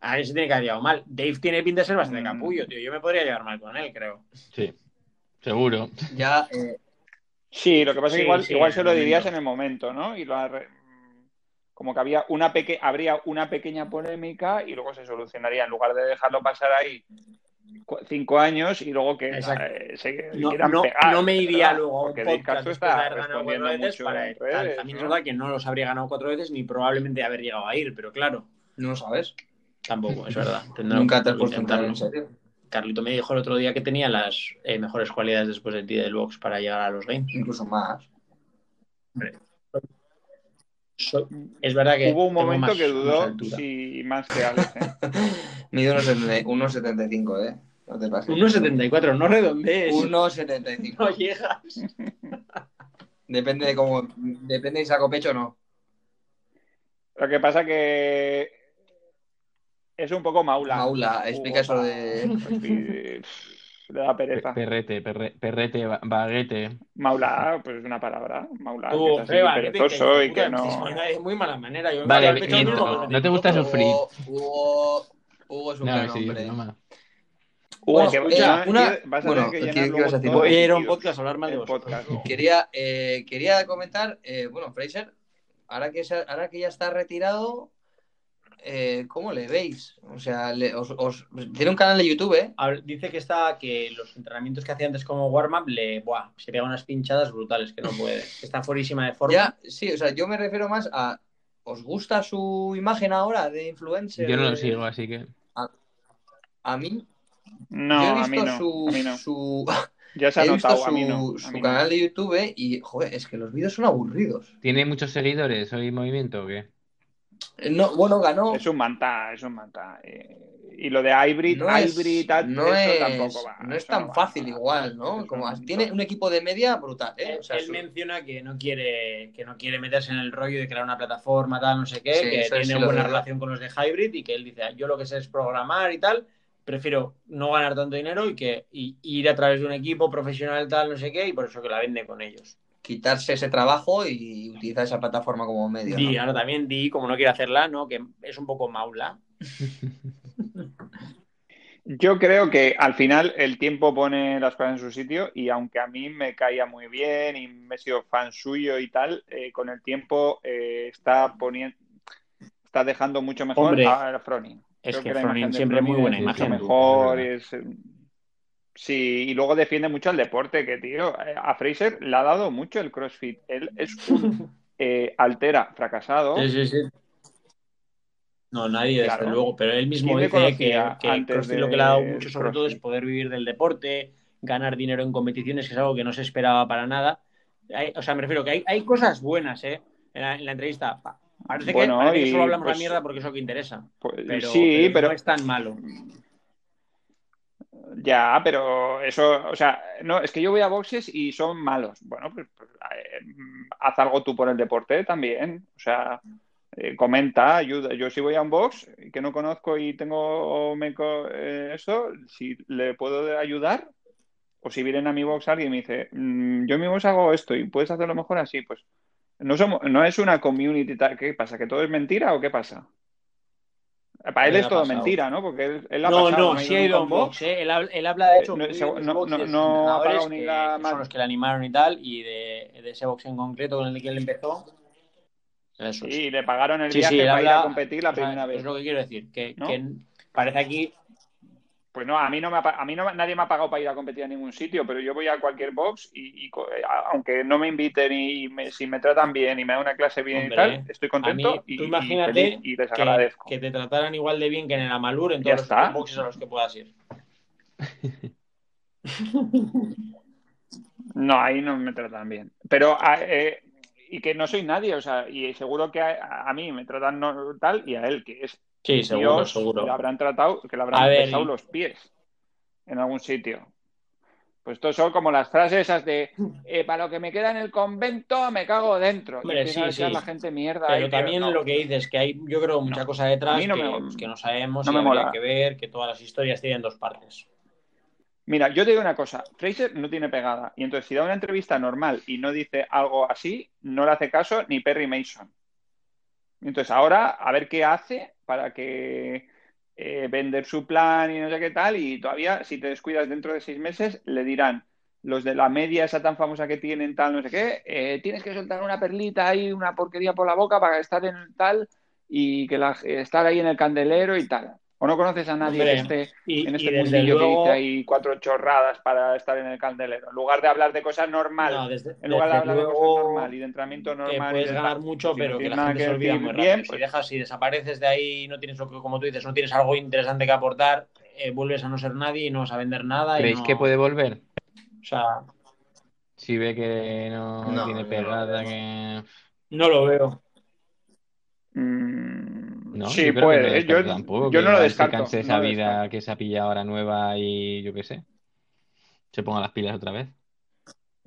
Alguien se tiene que haber llevado mal. Dave tiene pinta de ser bastante Mm. capullo, tío. Yo me podría llevar mal con él, creo. Sí, seguro. Ya, eh, Sí, lo que pasa es que igual, sí, igual se lo dirías momento. en el momento, ¿no? Y lo arre- como que había una peque habría una pequeña polémica y luego se solucionaría en lugar de dejarlo pasar ahí cinco años y luego que Exacto. eh, se No, quieran no- pegar, no me iría ¿verdad? luego Porque podcast de está respondiendo veces mucho para en tal. redes, También es verdad que no los habría ganado cuatro veces ni probablemente haber llegado a ir, pero claro, no lo sabes. tampoco, es verdad. Tendrá Nunca te has que puesto en serio. Carlito me dijo el otro día que tenía las eh, mejores cualidades después de ti del box para llegar a los games. Incluso más. Soy- es verdad que Hubo un momento más- que dudó si más que Alex, ¿eh? Mide unos 70 unos 75, ¿eh? No te pases. 1,74, no redondees. 1,75. No llegas. Depende de cómo. Depende de si saco pecho o no. Lo que pasa que es un poco maula. Maula, explica eso de. de... Le da pereza. Perrete, perre- perrete, ba- baguete. Maula, pues es una palabra. Maula, Tú, que es te- perezoso que- y que no. De muy mala manera. Yo Vale, al pecho y no, no- ¿no te gusta sufrir? Hugo, Hugo, Hugo es un No, gran sí, hombre. broma. Hugo, Bueno, que ya- una- vas a bueno, tener que ¿qué- llenar qué luego ibas a decir? todo Voy a ir a un podcast a hablar mal de podcast. Quería, eh, quería comentar, eh, bueno, Fraser, ahora que, ahora que ya está retirado, eh, ¿cómo le veis? O sea, le- os- os- tiene un canal de YouTube, ¿eh? Ver, Dice que está que los entrenamientos que hacía antes como warm-up le buah, se pega unas pinchadas brutales que no puede. Que Está fuerísima de forma. Ya, sí, o sea, yo me refiero más a. ¿Os gusta su imagen ahora de influencer? Yo no lo sigo, así que. A mí, No, yo he a visto mí no. su, A mí no. su, Ya se ha he visto notado, su, a mí no. a su mí no. canal de YouTube y, joder, es que los vídeos son aburridos. ¿Tiene muchos seguidores hoy movimiento o qué? Eh, No, bueno, ganó. Es un manta, es un manta. Eh, y lo de Hybrid, no es, Hybrid, tal, no es, tampoco va. no es tan fácil va. igual, ¿no? Como, es un- tiene un equipo de media brutal, ¿eh? Él, O sea, él su- menciona que no quiere que no quiere meterse en el rollo de crear una plataforma tal no sé qué Sí, que tiene sí buena relación con los de Hybrid y que él dice yo lo que sé es programar y tal prefiero no ganar tanto dinero y que y- ir a través de un equipo profesional tal no sé qué y por eso que la vende con ellos quitarse ese trabajo y utilizar esa plataforma como medio. Di, ¿no? ahora también Di como no quiere hacerla no que es un poco maula Yo creo que al final el tiempo pone las cosas en su sitio y aunque a mí me caía muy bien y me he sido fan suyo y tal, eh, con el tiempo eh, está poniendo, está dejando mucho mejor Hombre, a Froning. es Creo que de siempre muy Froning buena es imagen, mejor es y es, sí, y luego defiende mucho el deporte, que tío, eh, a Fraser le ha dado mucho el CrossFit. Él es un eh, altera fracasado. sí sí sí. No nadie desde luego pero él mismo ¿Quién le dice que, que antes CrossFit de lo que le ha dado mucho sobre todo es poder vivir del deporte ganar dinero en competiciones que es algo que no se esperaba para nada. Hay- o sea me refiero que hay, hay cosas buenas eh en la, en la entrevista. Pa- parece, Bueno, que, parece que y, solo hablamos pues, la mierda porque es lo que interesa Pues, pero, sí, pero no es tan malo Ya, pero eso, o sea, no, es que yo voy a boxes y son malos. Bueno, pues, pues, eh, haz algo tú por el deporte también. O sea, eh, comenta, ayuda. Yo si voy a un box que no conozco y tengo eh, eso, si le puedo ayudar, o si vienen a mi box alguien y me dice, "Mm, yo en mi box hago esto y puedes hacerlo mejor así, pues no somos, no es una community tal. ¿Qué pasa? ¿Que todo es mentira o qué pasa? Para él es todo pasado. mentira, ¿no? Porque él, él ha no, pasado, no, sí ha nunca ido a a un box, ¿eh? él, habla, él habla, de hecho, No, se- bien de no- los no- no ha pagado ni que- la que son los que le animaron y tal, y de, de ese box en concreto con el que él empezó. Eso es. Sí, le pagaron el Sí, viaje sí, para ir habla- a competir la o sea, primera vez. Es lo que quiero decir, que, ¿No? que parece aquí Pues no, a mí no me ha, pa- a mí no, nadie me ha pagado para ir a competir a ningún sitio, pero yo voy a cualquier box y, eh, aunque no me inviten y me- si me tratan bien y me dan una clase bien Hombre, y tal, estoy contento mí, y, tú y imagínate feliz y les que, agradezco. que te trataran igual de bien que en el Amalur en Ya todos los está. boxes a los que puedas ir. No, ahí no me tratan bien. Pero a- eh, y que no soy nadie, o sea, y seguro que a, a mí me tratan no- tal y a él que es Sí, seguro, Dios, seguro. habrán tratado, que le habrán besado los pies en algún sitio. Pues esto son como las frases esas de eh, para lo que me queda en el convento me cago dentro. Hombre, sí, sí. la gente mierda. Pero ahí, también no. lo que dices, que hay, yo creo, mucha cosa detrás no que, me- pues, que no sabemos no y me mola. que ver, que todas las historias tienen dos partes. Mira, yo te digo una cosa, Fraser no tiene pegada. Y entonces si da una entrevista normal y no dice algo así, no le hace caso ni Perry Mason. Entonces ahora a ver qué hace para que eh, vender su plan y no sé qué tal. Y todavía, si te descuidas dentro de seis meses, le dirán los de la media esa tan famosa que tienen tal, no sé qué, eh, tienes que soltar una perlita ahí, una porquería por la boca para estar en tal y que la, estar ahí en el candelero y tal. ¿O no conoces a nadie Hombre, en este, Y, en y este mundillo que luego, dice ahí cuatro chorradas para estar en el candelero? En lugar de hablar de cosas normales, no, desde, en lugar de hablar de cosas normal y de entrenamiento que normal. puedes de ganar mucho, pero que la gente se que olvida muy rápido. bien, si pues- dejas, si desapareces de ahí y no tienes lo que, como tú dices, no tienes algo interesante que aportar, eh, vuelves a no ser nadie y no vas a vender nada. y ¿Creéis no- que puede volver? O sea, Si ve que no, No, tiene pegada, lo que... no lo veo. Mm, No, sí, yo creo que no lo puede. ¿eh? Yo, descarto tampoco, yo que no lo se descarto. no esa lo vida descarto. que se ha pillado ahora nueva y yo qué sé. Se ponga las pilas otra vez.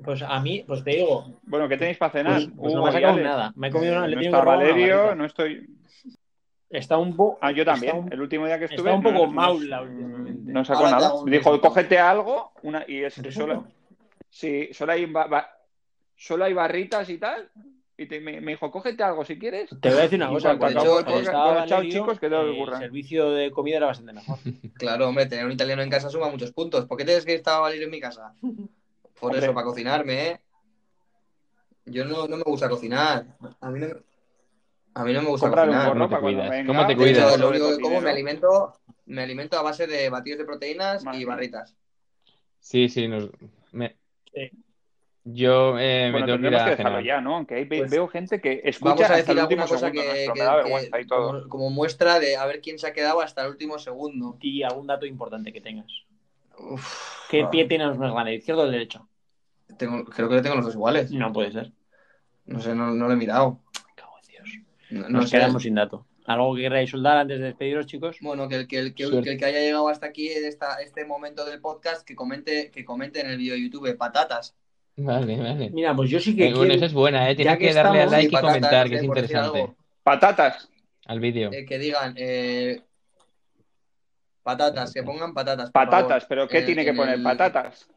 Pues a mí, pues te digo, Bueno, ¿qué tenéis para cenar? pues, pues no Hugo me ha sacado nada. Me he comido una, Eh, no está Valerio, no estoy. Está un poco. Ah, yo está también. un- El último día que está estuve. un poco no, maula no, últimamente. no sacó nada. Dijo, cógete algo. Una, y es, ¿Un solo, sí, solo hay, ba- solo hay barritas y tal. Y te- me, me dijo, cógete algo si quieres. Te voy a decir una Y cosa, cuando acabó el cuando bueno, chao, Valerio, chicos, que eh, el servicio de comida era bastante mejor. Claro, hombre, tener un italiano en casa suma muchos puntos. ¿Por qué tienes que estar Valerio en mi casa? Por Hombre. eso, para cocinarme, ¿eh? Yo no, no me gusta cocinar. A mí no, a mí no me gusta Comprar cocinar. ¿Cómo te cuidas? venga. ¿Cómo te cuidas? lo único que como me alimento, me alimento a base de batidos de proteínas Madre y barritas. Sí, sí, nos... me- Sí. Yo eh, me Bueno, tengo que tendremos a que dejarlo ya, ¿no? Aunque hay- Pues veo gente que Vamos escucha a hasta decir el último alguna cosa segundo que, nuestro. que- Me da que- vergüenza y todo. como, como muestra de a ver quién se ha quedado hasta el último segundo. Y algún dato importante que tengas. Uf, ¿Qué pie tienes más grande, el izquierdo o el derecho? tengo- creo que tengo los dos iguales. No puede ser. No sé, no, no lo he mirado. Me cago en Dios. No, no Nos sé. quedamos sin dato. ¿Algo que queráis soldar antes de despediros, chicos? Bueno, que el que, el que, Suerte. que el que haya llegado hasta aquí en esta, este momento del podcast, que comente, que comente en el vídeo de YouTube patatas. Vale, vale. Mira, pues yo sí que Eh, bueno, quiero- esa es buena, ¿eh? Tienes que que darle a estamos, like sí, y patatas, comentar, que eh, es por decir interesante. Patatas. Al vídeo. Eh, que digan eh, patatas, que pongan patatas. por Patatas, favor. pero ¿qué En- tiene que poner? el- Patatas.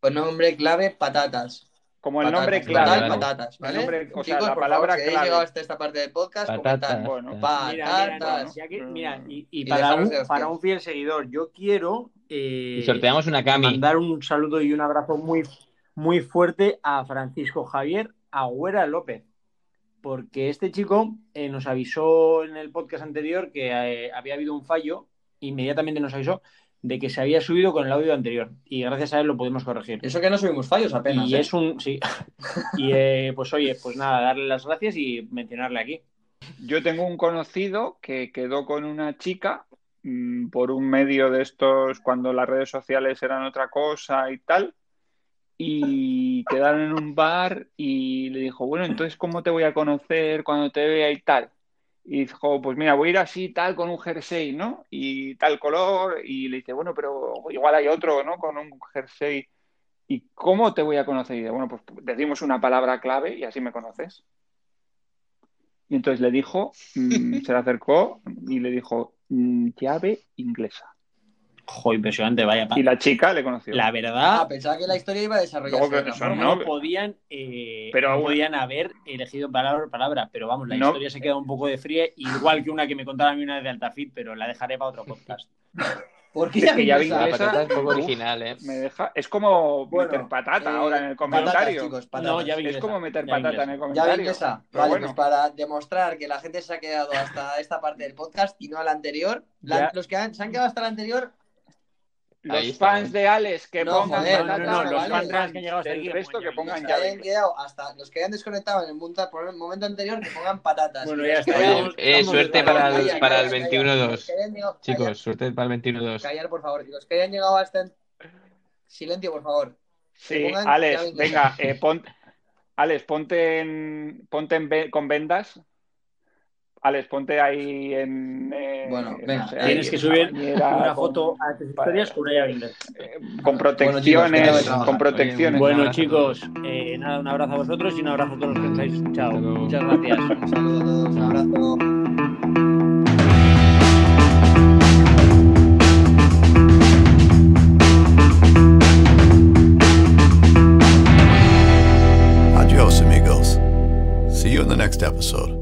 Pues nombre clave, patatas. Como el Patatas, nombre clave. Vale. patatas, El ¿vale? nombre- o sea, Chicos, la palabra favor, si habéis clave. llegado hasta esta parte del podcast, Patatas. Bueno. Mira, mira, Patatas. no, ya que- mira, y, y Y para, un, para un fiel seguidor, yo quiero eh, Y sorteamos una cami. mandar un saludo y un abrazo muy, muy fuerte a Francisco Javier Agüera López. Porque este chico eh, nos avisó en el podcast anterior que eh, había habido un fallo, inmediatamente nos avisó de que se había subido con el audio anterior. Y gracias a él lo pudimos corregir. Eso que no subimos fallos apenas. Y ¿eh? es un. Sí. Y eh, pues oye, pues nada, darle las gracias y mencionarle aquí. Yo tengo un conocido que quedó con una chica mm, por un medio de estos cuando las redes sociales eran otra cosa y tal. Y quedaron en un bar y le dijo, bueno, entonces, ¿cómo te voy a conocer cuando te vea y tal? Y dijo, pues mira, voy a ir así, tal, con un jersey, ¿no? Y tal color. Y le dice, bueno, pero igual hay otro, ¿no? Con un jersey. ¿Y cómo te voy a conocer? Y dice, bueno, pues decimos una palabra clave y así me conoces. Y entonces le dijo, mm, se le acercó y le dijo, mm, llave inglesa. Jo, impresionante, vaya. Y la chica le conoció. La Ah, verdad, pensaba que la historia iba a desarrollarse Luego forma. no, no, podían, eh, pero no aún- podían haber elegido palabra por palabra, pero vamos, la No. historia se queda un poco de fría, igual que una que me contaron a mí una vez de Altafit, pero la dejaré para otro podcast. ¿Por qué Es que inglesa? La inglesa- patata es poco original, ¿eh? Me deja... Es como Bueno, meter patata eh, ahora en el patatas, comentario. chicos, patatas. No, llave es inglesa, como meter patata en inglesa. el comentario. inglesa. Pero Vale, bueno, pues para demostrar que la gente se ha quedado hasta esta parte del podcast y no a la anterior, la- Ya. los que han- se han quedado hasta la anterior, los Ahí está, fans ¿eh? de Alex que No, pongan joder, No, no, no, los vale, fans vale. que han llegado hasta aquí. resto que pongan los que quedado hasta los que hayan desconectado en el, mundo- por el momento anterior, que pongan patatas. Bueno, ya está, Oye, eh, suerte para el, para el calla. 21-2. Los que hayan llegado- Chicos, suerte para el 21-2. Callar, por favor. Los que hayan llegado hasta en... Silencio, por favor. Sí, Alex, venga, eh, pon- Alex, ponte, en, ponte en ve- con vendas Alex, ponte ahí en. Eh, bueno, tienes que subir una foto a tus historias con una llave inglés. Eh, con protecciones. con protecciones. Bueno, chicos, eh, nada, un abrazo a vosotros y un abrazo a todos los que habéis escuchado. Muchas gracias. Un saludo a todos, un abrazo. See you in the next episode.